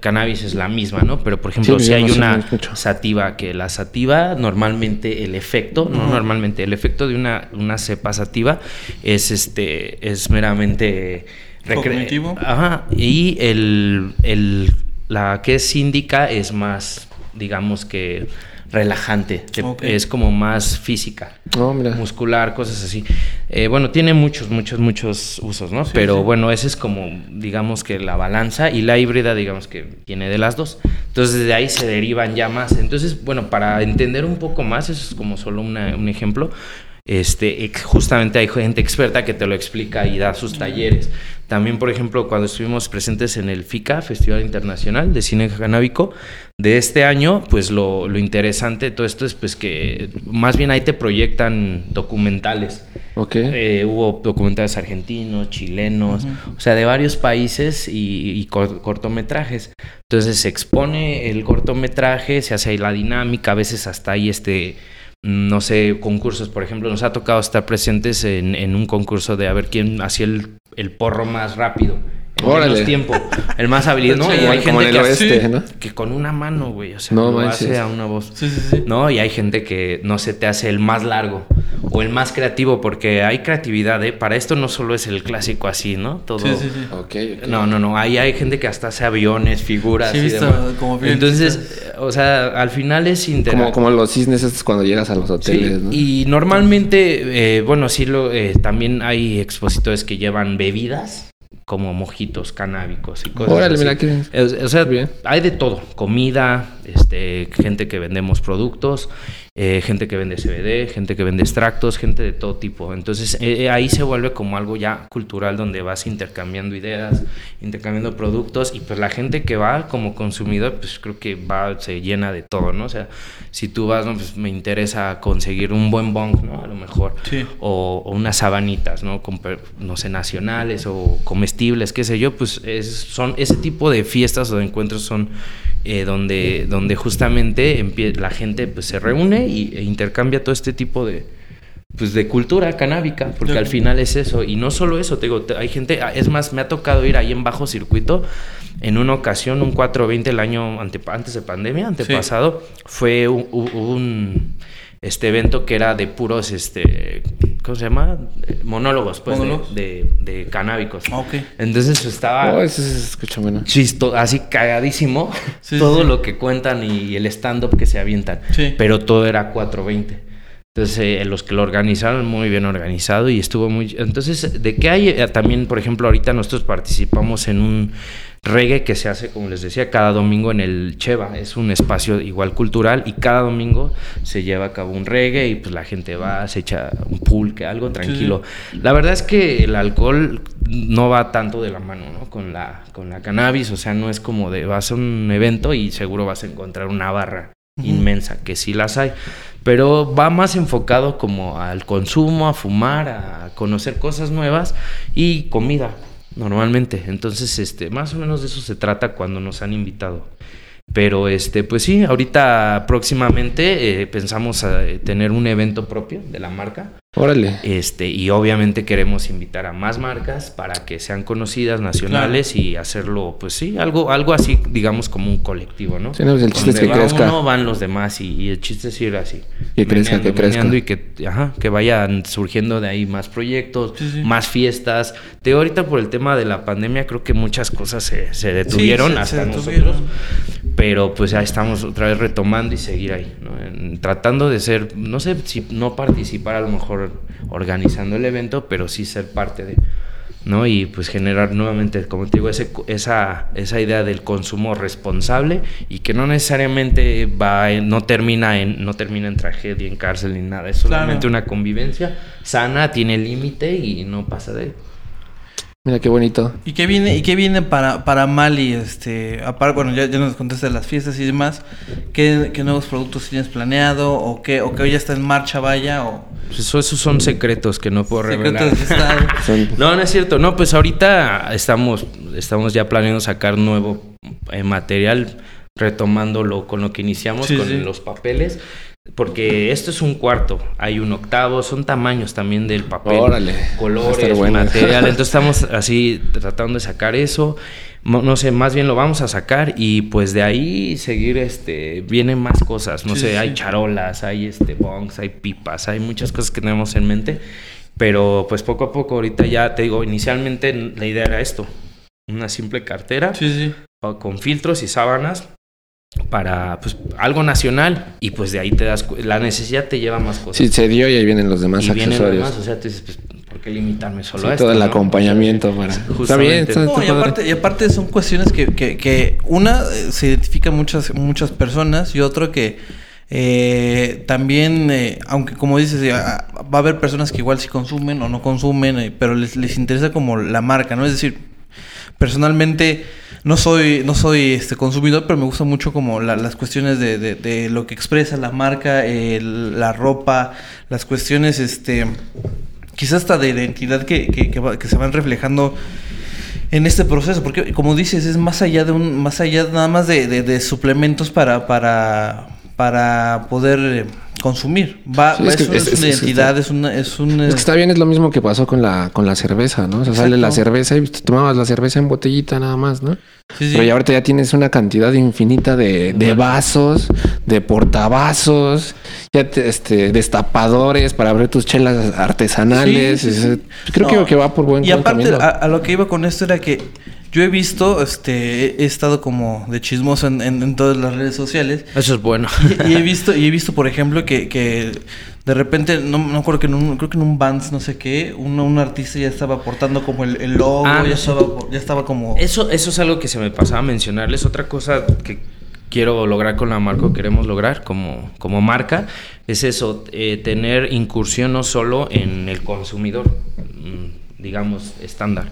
cannabis es la misma, ¿no? Pero por ejemplo, si hay una sativa, que la sativa normalmente el efecto, no normalmente, el efecto de una, una cepa sativa es este, es meramente Cognitivo. Ajá. Y el, el, la que es síndica es más, digamos que relajante, es como más física, oh, muscular, cosas así. Eh, bueno, tiene muchos, muchos, muchos usos, ¿no? Pero bueno, ese es como, digamos que la balanza y la híbrida, digamos que tiene de las dos. Entonces de ahí se derivan ya más. Entonces, bueno, para entender un poco más, eso es como solo un ejemplo. Este, justamente hay gente experta que te lo explica y da sus talleres. También, por ejemplo, cuando estuvimos presentes en el FICA, Festival Internacional de Cine Canábico, de este año, pues lo, lo interesante de todo esto es pues que más bien ahí te proyectan documentales Eh, hubo documentales argentinos, chilenos, o sea, de varios países y, cortometrajes. Entonces se expone el cortometraje, se hace ahí la dinámica, a veces hasta ahí este no sé, concursos, por ejemplo, nos ha tocado estar presentes en, un concurso de a ver quién hacía el porro más rápido menos tiempo. El más habilidoso. ¿no? Y hay gente que, que con una mano, güey. O sea, no, lo hace a una voz. Sí, sí, sí. ¿No? Y hay gente que no se te hace el más largo o el más creativo, porque hay creatividad, ¿eh? Para esto no solo es el clásico así, ¿no? Todo. Sí, sí, sí. Okay, No, no, no. Ahí hay gente que hasta hace aviones, figuras. y demás. Como Entonces, o sea, al final es interesante. Como, como los cisnes estos cuando llegas a los hoteles, ¿no? Y normalmente, eh, bueno, sí, lo, eh, también hay expositores que llevan bebidas como mojitos canábicos y cosas Órale, así. Mira, o sea, bien. hay de todo, comida, este, gente que vendemos productos eh, gente que vende CBD, gente que vende extractos, gente de todo tipo. Entonces eh, eh, ahí se vuelve como algo ya cultural donde vas intercambiando ideas, intercambiando productos y pues la gente que va como consumidor pues creo que va, se llena de todo, ¿no? O sea, si tú vas, ¿no? Pues me interesa conseguir un buen bong, ¿no? A lo mejor. O, unas sabanitas, ¿no? no sé, nacionales o comestibles, qué sé yo, pues son ese tipo de fiestas o de encuentros son eh, donde, donde justamente la gente pues, se reúne y, e intercambia todo este tipo de, pues, de cultura canábica, porque al final es eso. Y no solo eso, te digo, hay gente, ah, es más, me ha tocado ir ahí en bajo circuito. En una ocasión, un 420 el año antes de pandemia, antepasado, fue un este evento que era de puros, este, ¿cómo se llama? Monólogos, pues, De, de, canábicos. Ah, Entonces estaba... Oh, eso se escucha bueno. Chisto, así cagadísimo. todo lo que cuentan y el stand-up que se avientan. Pero todo era 420. Entonces, eh, los que lo organizaron, muy bien organizado y estuvo muy... Entonces, ¿de qué hay? Eh, también, por ejemplo, ahorita nosotros participamos en un reggae que se hace, como les decía, cada domingo en el Cheva. Es un espacio igual cultural y cada domingo se lleva a cabo un reggae y pues la gente va, se echa un pulque, algo tranquilo. La verdad es que el alcohol no va tanto de la mano, ¿no? Con la, con la cannabis, o sea, no es como de vas a un evento y seguro vas a encontrar una barra inmensa, que sí las hay, pero va más enfocado como al consumo, a fumar, a conocer cosas nuevas y comida normalmente. Entonces, este, más o menos de eso se trata cuando nos han invitado. Pero este, pues sí, ahorita próximamente eh, pensamos eh, tener un evento propio de la marca Órale. Este, y obviamente queremos invitar a más marcas para que sean conocidas, nacionales y hacerlo, pues sí, algo, algo así, digamos, como un colectivo, ¿no? Sí, no, pues el chiste es que crezca. Uno van los demás y, el chiste es ir así. Que crezca, que crezca. Y que, ajá, que vayan surgiendo de ahí más proyectos, más fiestas. De ahorita por el tema de la pandemia creo que muchas cosas se, se detuvieron hasta nosotros. Pero pues ya estamos otra vez retomando y seguir ahí, ¿no? tratando de ser, no sé si no participar a lo mejor organizando el evento, pero sí ser parte de, ¿no? Y pues generar nuevamente, como te digo, ese, esa, esa idea del consumo responsable y que no necesariamente va no termina en no termina en tragedia, en cárcel ni nada, es solamente una convivencia sana, tiene límite y no pasa de Mira qué bonito. ¿Y qué viene, y qué viene para, para Mali? Este, aparte, bueno, ya, ya nos contaste las fiestas y demás. ¿Qué, ¿Qué, nuevos productos tienes planeado? ¿O qué, o que hoy ya está en marcha, vaya? O... Pues esos son secretos que no puedo revelar. no, no es cierto. No, pues ahorita estamos, estamos ya planeando sacar nuevo eh, material, retomándolo con lo que iniciamos, con los papeles. Porque esto es un cuarto, hay un octavo, son tamaños también del papel, Órale, colores, material. Entonces estamos así tratando de sacar eso. No sé, más bien lo vamos a sacar y pues de ahí seguir, este, vienen más cosas. No sé, hay charolas, hay este bongs, hay pipas, hay muchas cosas que tenemos en mente. Pero pues poco a poco, ahorita ya te digo, inicialmente la idea era esto: una simple cartera con filtros y sábanas para pues algo nacional y pues de ahí te das la necesidad te lleva más cosas. Sí, se dio y ahí vienen los demás y accesorios. Vienen los demás, o sea, tú dices, pues, ¿por qué limitarme solo a esto? todo el acompañamiento para... Está bien, y, aparte, y aparte son cuestiones que, que, que una eh, se identifican muchas muchas personas y otro que eh, también, eh, aunque como dices, va a haber personas que igual sí consumen o no consumen, pero les, les interesa como la marca, ¿no? Es decir, personalmente no soy, no soy este consumidor, pero me gusta mucho como las cuestiones de, de, lo que expresa la marca, la ropa, las cuestiones este quizás hasta de identidad que, que, se van reflejando en este proceso, porque como dices, es más allá de un, más allá nada más de, de, suplementos para, para, para poder consumir. Va, es, una identidad, es, una, es un... Es que está bien, es lo mismo que pasó con la, con la cerveza, ¿no? O sea, sale la cerveza y te tomabas la cerveza en botellita nada más, ¿no? Pero ya ahorita ya tienes una cantidad infinita de, de vasos, de portavasos, ya este, destapadores para abrir tus chelas artesanales. Creo que, va por buen camino. Y aparte, a lo que iba con esto era que yo he visto, este, he estado como de chismoso en, todas las redes sociales. Eso es bueno. Y, he visto, y he visto, por ejemplo, que, que de repente, no, no acuerdo que en un, creo que en un Vans, no sé qué, un, un artista ya estaba aportando como el, logo, ah, ya, estaba, ya estaba como... Eso, eso es algo que se me pasaba a mencionarles. Otra cosa que quiero lograr con la marca, queremos lograr como, como marca, es eso, eh, tener incursión no solo en el consumidor, mm, digamos, estándar,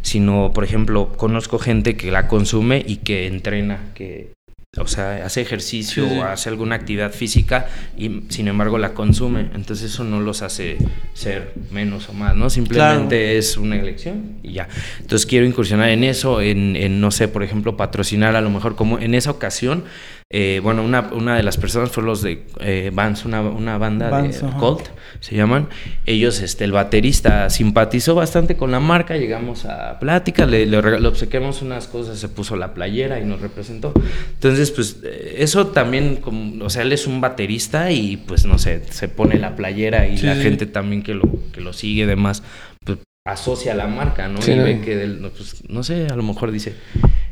sino, por ejemplo, conozco gente que la consume y que entrena, que, o sea, hace ejercicio o hace alguna actividad física y, sin embargo, la consume. Entonces, eso no los hace ser menos o más, ¿no? Simplemente es una elección y ya. Entonces, quiero incursionar en eso, en, en, no sé, por ejemplo, patrocinar a lo mejor como en esa ocasión eh, bueno, una, una, de las personas fue los de eh, Vans, una, una banda de Colt, se llaman. Ellos, este, el baterista simpatizó bastante con la marca, llegamos a plática, le, le, obsequiamos unas cosas, se puso la playera y nos representó. Entonces, pues, eh, eso también, como, o sea, él es un baterista y, pues, no sé, se pone la playera y la gente también que lo, que lo sigue, demás, pues, asocia la marca, ¿no? y ve que, pues, no sé, a lo mejor dice,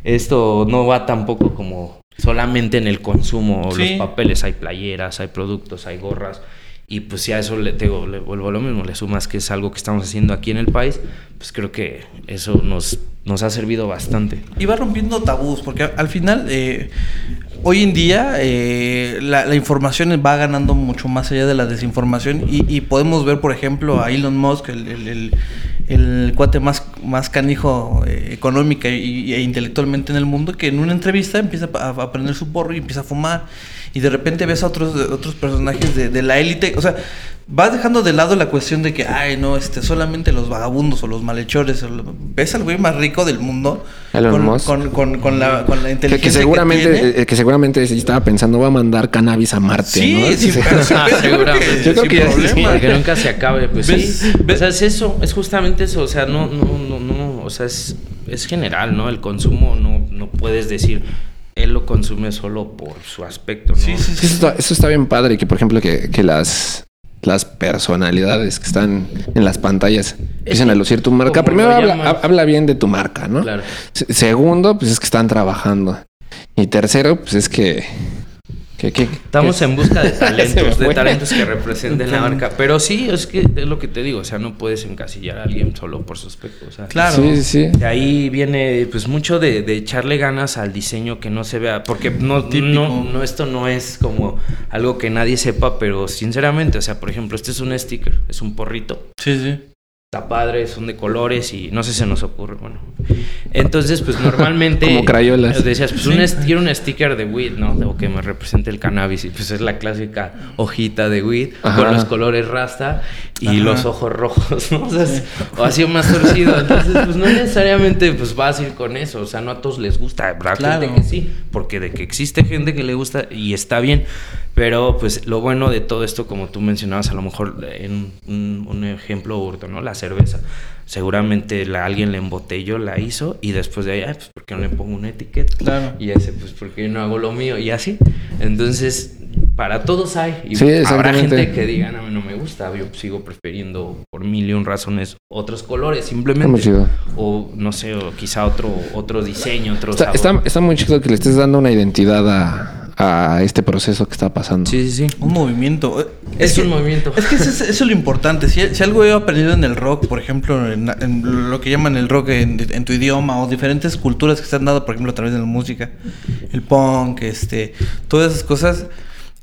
esto no va tampoco como solamente en el consumo, los papeles, hay playeras, hay productos, hay gorras. Y pues si a eso le, tengo le vuelvo a lo mismo, le sumas que es algo que estamos haciendo aquí en el país, pues creo que eso nos, nos ha servido bastante. Y va rompiendo tabús, porque al final, eh, hoy en día, eh, la, información va ganando mucho más allá de la desinformación y, podemos ver, por ejemplo, a Elon Musk, el el cuate más, más canijo eh, económica e intelectualmente en el mundo, que en una entrevista empieza a, a prender su porro y empieza a fumar. Y de repente ves a otros, otros personajes de, de la élite. O sea, vas dejando de lado la cuestión de que, ay, no, este, solamente los vagabundos o los malhechores. ves al güey más rico del mundo con, con, con, la, con la inteligencia que, seguramente, eh, que, seguramente estaba pensando, va a mandar cannabis a Marte, sí, ¿no? Sí, seguramente. Yo creo que problema. que nunca se acabe, pues sí. O sea, es eso, es justamente eso. O sea, no, no, no, no, o sea, es, es general, ¿no? El consumo no, no puedes decir él lo consume solo por su aspecto, ¿no? Sí, sí, sí. Eso está, eso está bien padre, que por ejemplo que, que las las personalidades que están en las pantallas empiezan a lucir tu marca. Primero habla, bien de tu marca, ¿no? Claro. Segundo, pues es que están trabajando. Y tercero, pues es que Estamos en busca de talentos, de talentos que representen la marca. Pero sí, es que es lo que te digo, o sea, no puedes encasillar a alguien solo por su aspecto. O sea, claro. Sí, sí. De ahí viene, pues, mucho de, de, echarle ganas al diseño que no se vea. Porque no, no, no, esto no es como algo que nadie sepa, pero sinceramente, o sea, por ejemplo, este es un sticker, es un porrito. Sí, sí está padre, son de colores y no sé si se nos ocurre, bueno. Entonces, pues normalmente... Como crayolas. Decías, pues un quiero un sticker de weed, ¿no? O que me represente el cannabis y pues es la clásica hojita de weed con los colores rasta y los ojos rojos, ¿no? O, así más torcido. Entonces, pues no necesariamente pues vas a ir con eso, o sea, no a todos les gusta, ¿verdad? Claro. que sí, porque de que existe gente que le gusta y está bien. Pero pues lo bueno de todo esto, como tú mencionabas, a lo mejor en un, ejemplo hurto, ¿no? La cerveza. Seguramente la, alguien la embotelló, la hizo y después de ahí, pues ¿por qué no le pongo una etiqueta? Claro. Y ese, pues ¿por qué no hago lo mío? Y así. Entonces, para todos hay. Y sí, habrá gente que diga, no, no me gusta, yo sigo prefiriendo por mil y un razones otros colores, simplemente. O no sé, o quizá otro, otro diseño, otro está, está, está, muy chido que le estés dando una identidad a, a este proceso que está pasando. Sí, sí, sí. Un movimiento. Es, un movimiento. Es que eso, es lo importante. Si, algo he aprendido en el rock, por ejemplo, en, lo que llaman el rock en, tu idioma o diferentes culturas que se han dado, por ejemplo, a través de la música, el punk, este, todas esas cosas,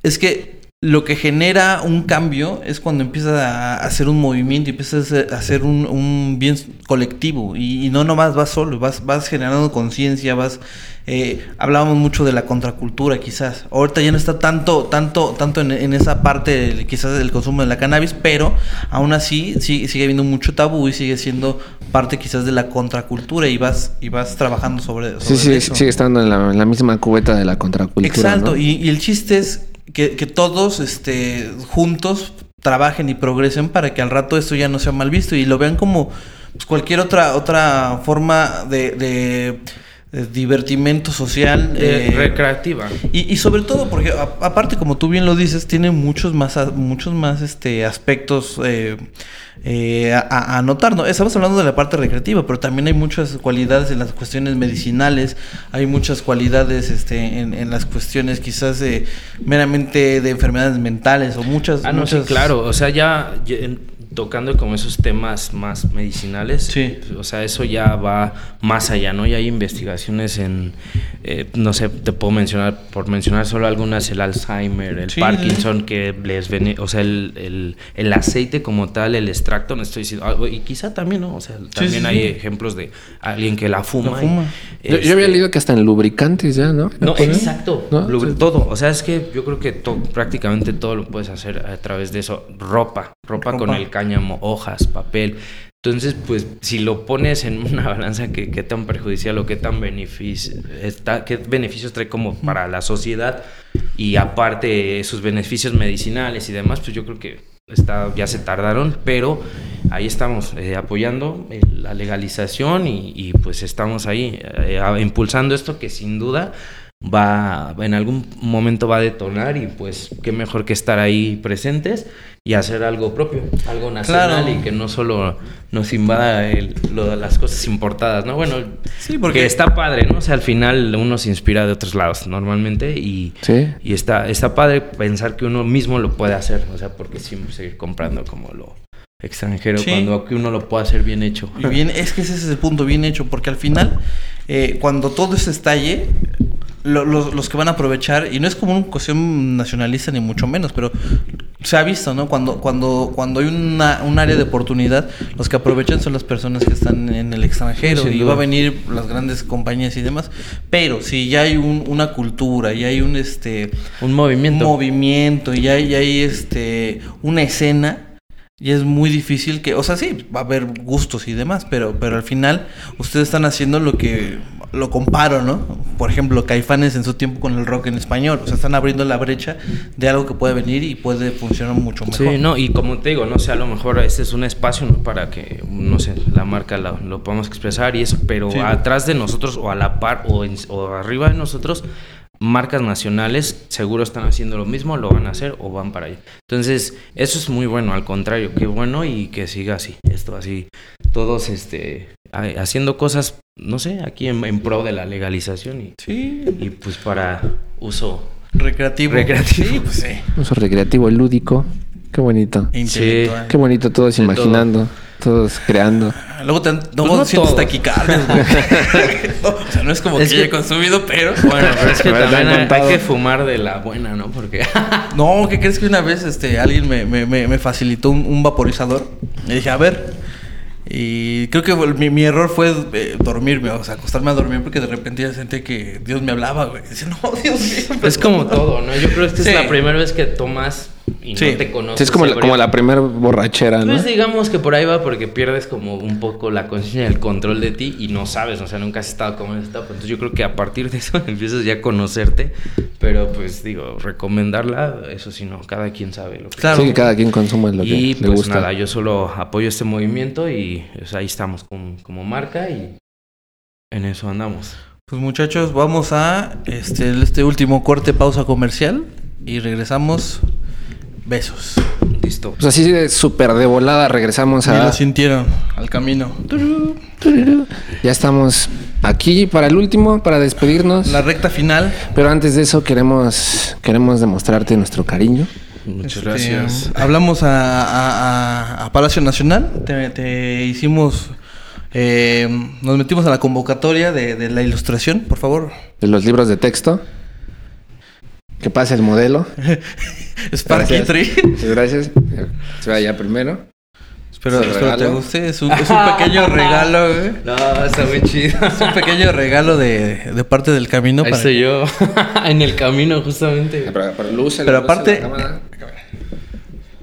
es que lo que genera un cambio es cuando empiezas a hacer un movimiento y empiezas a hacer un, bien colectivo y, no nomás vas solo, vas, vas generando conciencia, vas... Eh, hablábamos mucho de la contracultura quizás. Ahorita ya no está tanto, tanto, tanto en, esa parte quizás del consumo de la cannabis, pero aún así sigue, sigue habiendo mucho tabú y sigue siendo parte quizás de la contracultura y vas, y vas trabajando sobre, sí, sí, sigue estando en la, misma cubeta de la contracultura. Exacto, y, y el chiste es que, todos este, juntos trabajen y progresen para que al rato esto ya no sea mal visto y lo vean como pues, cualquier otra, otra forma de, divertimento social. Eh, recreativa. Y, sobre todo porque aparte, como tú bien lo dices, tiene muchos más, muchos más este, aspectos eh, eh, a, a, notar. ¿no? Estamos hablando de la parte recreativa, pero también hay muchas cualidades en las cuestiones medicinales, hay muchas cualidades este, en, las cuestiones quizás meramente de enfermedades mentales o muchas... Ah, no, sí, claro. O sea, ya tocando como esos temas más medicinales, sí. o sea, eso ya va más allá, ¿no? Y hay investigaciones en, eh, no sé, te puedo mencionar, por mencionar solo algunas, el Alzheimer, el Parkinson, que les ven, o sea, el, el, aceite como tal, el extracto, no estoy diciendo, y quizá también, ¿no? O sea, también hay ejemplos de alguien que la fuma. yo, había este leído que hasta en lubricantes ya, ¿no? No, exacto, todo, o sea, es que yo creo que prácticamente todo lo puedes hacer a través de eso, ropa, ropa, con el cáñamo, hojas, papel. Entonces, pues, si lo pones en una balanza, ¿qué, qué tan perjudicial o qué tan beneficio, está, qué beneficios trae como para la sociedad? Y aparte, esos beneficios medicinales y demás, pues yo creo que está, ya se tardaron, pero ahí estamos eh, apoyando la legalización y, pues estamos ahí eh, impulsando esto que sin duda va, en algún momento va a detonar y pues qué mejor que estar ahí presentes y hacer algo propio, algo nacional y que no solo nos invada el, lo, las cosas importadas, ¿no? Bueno, sí, porque está padre, ¿no? O sea, al final uno se inspira de otros lados normalmente y, y está, está padre pensar que uno mismo lo puede hacer, o sea, porque siempre seguir comprando como lo extranjero cuando aquí uno lo puede hacer bien hecho. Y bien, es que ese es el punto, bien hecho, porque al final, eh, cuando todo se estalle, los, que van a aprovechar, y no es como una cuestión nacionalista ni mucho menos, pero se ha visto, ¿no? Cuando, cuando, cuando hay una, un área de oportunidad, los que aprovechan son las personas que están en el extranjero y va a venir las grandes compañías y demás. Pero si ya hay una cultura, y hay un este un movimiento, un movimiento, y hay, hay este una escena, y es muy difícil que, o sea, sí, va a haber gustos y demás, pero, pero al final ustedes están haciendo lo que lo comparo, ¿no? Por ejemplo, Caifanes en su tiempo con el rock en español. O sea, están abriendo la brecha de algo que puede venir y puede funcionar mucho mejor. Sí, no, y como te digo, no sé, a lo mejor este es un espacio para que, no sé, la marca lo, lo podamos expresar y eso, pero atrás de nosotros o a la par o, o arriba de nosotros marcas nacionales seguro están haciendo lo mismo, lo van a hacer o van para allá. Entonces, eso es muy bueno, al contrario, qué bueno y que siga así, esto así, todos este, haciendo cosas, no sé, aquí en, pro de la legalización y, sí. y pues para uso recreativo. Recreativo, pues sí. Uso recreativo, lúdico. Qué bonito. Sí. Qué bonito todos imaginando. Todos creando. Luego te, no, pues sientes taquicardias, güey. o sea, no es como que, que he consumido, pero... Bueno, pero es que también hay, que fumar de la buena, ¿no? Porque... no, ¿qué crees que una vez este, alguien me, me, me facilitó un, un, vaporizador? Y dije, a ver... Y creo que mi, mi error fue eh, dormirme, o sea, acostarme a dormir porque de repente ya sentí que Dios me hablaba, güey. Dice, no, Dios mío. Es como todo, ¿no? Yo creo que esta es la primera vez que tomas y no te conoces. es como la, como la primera borrachera, ¿no? Pues digamos que por ahí va porque pierdes como un poco la conciencia el control de ti y no sabes, o sea, nunca has estado como en esta Entonces yo creo que a partir de eso empiezas ya a conocerte, pero pues digo, recomendarla, eso sí, no, cada quien sabe lo que Claro. Sí, cada quien consume lo que y, le pues, nada, yo solo apoyo este movimiento y ahí estamos como, como marca y en eso andamos. Pues muchachos, vamos a este, este último corte pausa comercial y regresamos Besos. Listo. Pues así de súper de volada regresamos a... Y lo sintieron al camino. Ya estamos aquí para el último, para despedirnos. La recta final. Pero antes de eso queremos, queremos demostrarte nuestro cariño. Muchas este, gracias. Hablamos a, Palacio Nacional, te, hicimos... Eh, nos metimos a la convocatoria de, de la ilustración, por favor. De los libros de texto. Que pase el modelo. Sparky Tree. Gracias. Se vaya primero. Espero, espero te guste. Es un, es un pequeño regalo, güey. No, está muy chido. Es un pequeño regalo de, de parte del camino. Ahí estoy yo. en el camino, justamente. Pero, pero luz, pero aparte.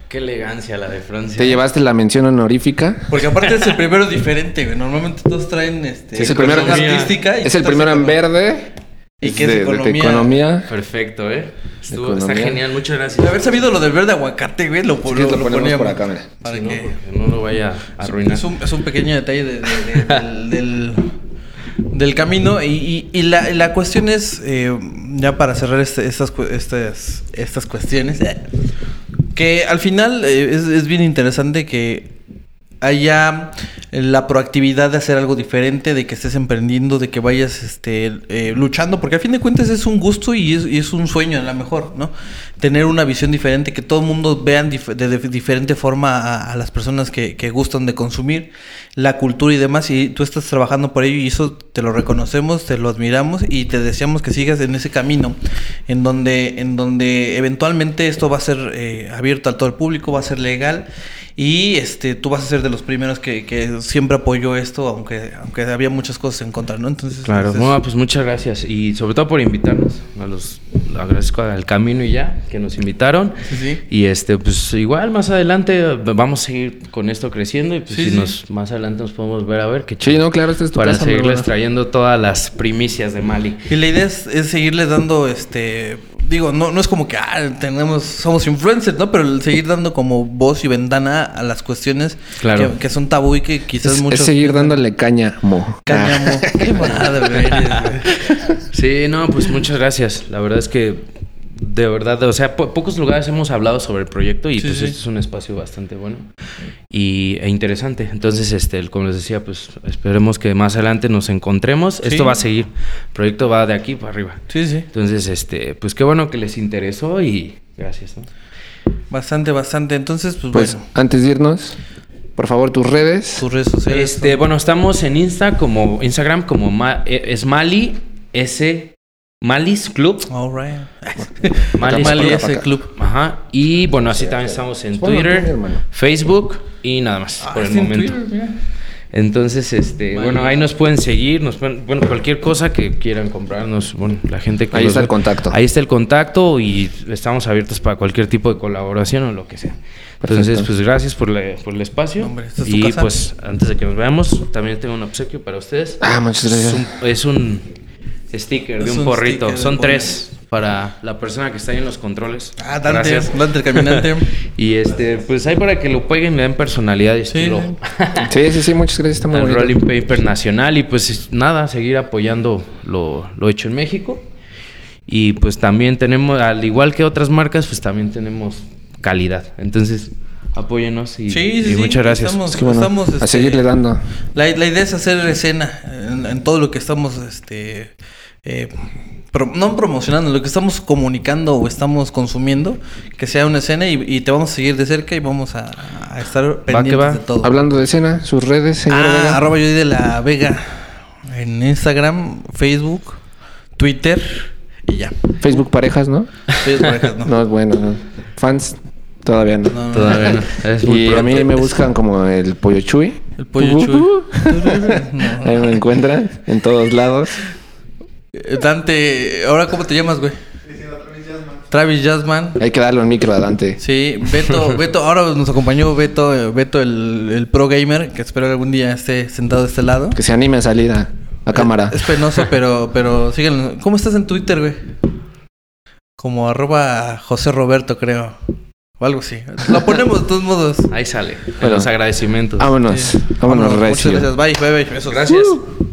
Qué elegancia la de Francia. ¿Te llevaste la mención honorífica? Porque aparte es el primero diferente, güey. Normalmente todos traen este. Sí, es el primero artística. Y es el primero en verde. ¿Y qué es de, economía? De economía. Perfecto, ¿eh? Estuvo, está genial, muchas gracias. De haber sabido lo del verde aguacate, güey, lo, lo, lo, ponemos por acá, mira. Para que no, no, lo vaya a arruinar. Es un, es un pequeño detalle de, del, del, del, camino. Y, y, y la, la, cuestión es, eh, ya para cerrar este, estas, estas, estas cuestiones, eh, que al final eh, es, es bien interesante que haya la proactividad de hacer algo diferente, de que estés emprendiendo, de que vayas este, eh, luchando, porque al fin de cuentas es un gusto y es, y es, un sueño a lo mejor, ¿no? Tener una visión diferente, que todo el mundo vean dif de, diferente forma a, a las personas que, que, gustan de consumir la cultura y demás, y tú estás trabajando por ello y eso te lo reconocemos, te lo admiramos y te deseamos que sigas en ese camino, en donde, en donde eventualmente esto va a ser eh, abierto a todo el público, va a ser legal y este, tú vas a ser de los primeros que, que siempre apoyó esto, aunque, aunque había muchas cosas en contra, ¿no? Entonces, claro, entonces... No, pues muchas gracias. Y sobre todo por invitarnos. A los agradezco al camino y ya, que nos invitaron. Sí, sí. Y este, pues igual más adelante vamos a seguir con esto creciendo. Y pues sí, si sí. nos más adelante nos podemos ver a ver qué Sí, no, claro, este es tu Para casa, seguirles trayendo todas las primicias de Mali. Y la idea es, es seguirles dando este digo, no, no es como que ah, tenemos, somos influencers, ¿no? Pero el seguir dando como voz y ventana a las cuestiones claro. que, que, son tabú y que quizás es, muchos. Es seguir dándole cáñamo. Cáñamo. Qué madre, eres, Sí, no, pues muchas gracias. La verdad es que de verdad, o sea, po pocos lugares hemos hablado sobre el proyecto y sí, pues sí. este es un espacio bastante bueno y, e interesante. Entonces, este, como les decía, pues esperemos que más adelante nos encontremos. Sí. Esto va a seguir, el proyecto va de aquí para arriba. Sí, sí. Entonces, este, pues qué bueno que les interesó y gracias. ¿no? Bastante, bastante. Entonces, pues, pues bueno. antes de irnos, por favor, tus redes. Tus redes sociales. Este, bueno, estamos en Insta como Instagram como Ma es Mali S Malis Club. All right. Malis, Malis Club. Club. Ajá. Y bueno, así también estamos en Twitter, Facebook y nada más ah, por el momento. Twitter, Entonces, este, bueno, ahí nos pueden seguir, nos pueden, bueno, cualquier cosa que quieran comprarnos, bueno, la gente que Ahí está ve, el contacto. Ahí está el contacto y estamos abiertos para cualquier tipo de colaboración o lo que sea. Entonces, Perfecto. pues gracias por, la, por el espacio. Hombre, ¿esta es y casa? pues antes de que nos veamos, también tengo un obsequio para ustedes. Ah, muchas gracias. Es un, es un sticker de un, un porrito. Son tres para la persona que está ahí en los controles. Ah, Dante, Gracias. Dante el caminante. Y este, pues ahí para que lo peguen, le den personalidad y Sí. estilo. Sí, sí, sí, muchas gracias. Está muy al rolling paper nacional y pues nada, seguir apoyando lo, lo hecho en México. Y pues también tenemos, al igual que otras marcas, pues también tenemos calidad. Entonces, apóyenos y, Sí, y sí, sí. muchas gracias. Estamos, Es que bueno, estamos, a este, seguirle dando. La, la idea es hacer escena en, en todo lo que estamos, este, eh, pro, no promocionando, lo que estamos comunicando o estamos consumiendo, que sea una escena y, y te vamos a seguir de cerca y vamos a, a estar pendientes va. de todo. Hablando de escena, sus redes, Ah, Vega. arroba yo de la Vega en Instagram, Facebook, Twitter y ya. Facebook parejas, ¿no? Facebook parejas, no. No, es bueno. no. Fans, todavía no. No, no, Todavía no. Es muy Y a mí me buscan como el pollo chuy. El pollo Uh, chuy. uh. No. Ahí me encuentran en todos lados. Eh, Dante, ¿ahora cómo te llamas, güey? Travis Jasman. Hay que darle un micro a Dante. Sí, Beto, Beto, ahora nos acompañó Beto, eh, Beto el, el pro gamer, que espero que algún día esté sentado de este lado. Que se anime a salir a, a cámara. Es penoso, pero, pero síganlo. ¿Cómo estás en Twitter, güey? Como arroba José Roberto, creo. O algo así. Lo ponemos de todos modos. Ahí sale. Bueno. los agradecimientos. Vámonos. Sí. Vámonos, Muchas recio. gracias. Bye, bye, bye. Besos. Gracias. Uh.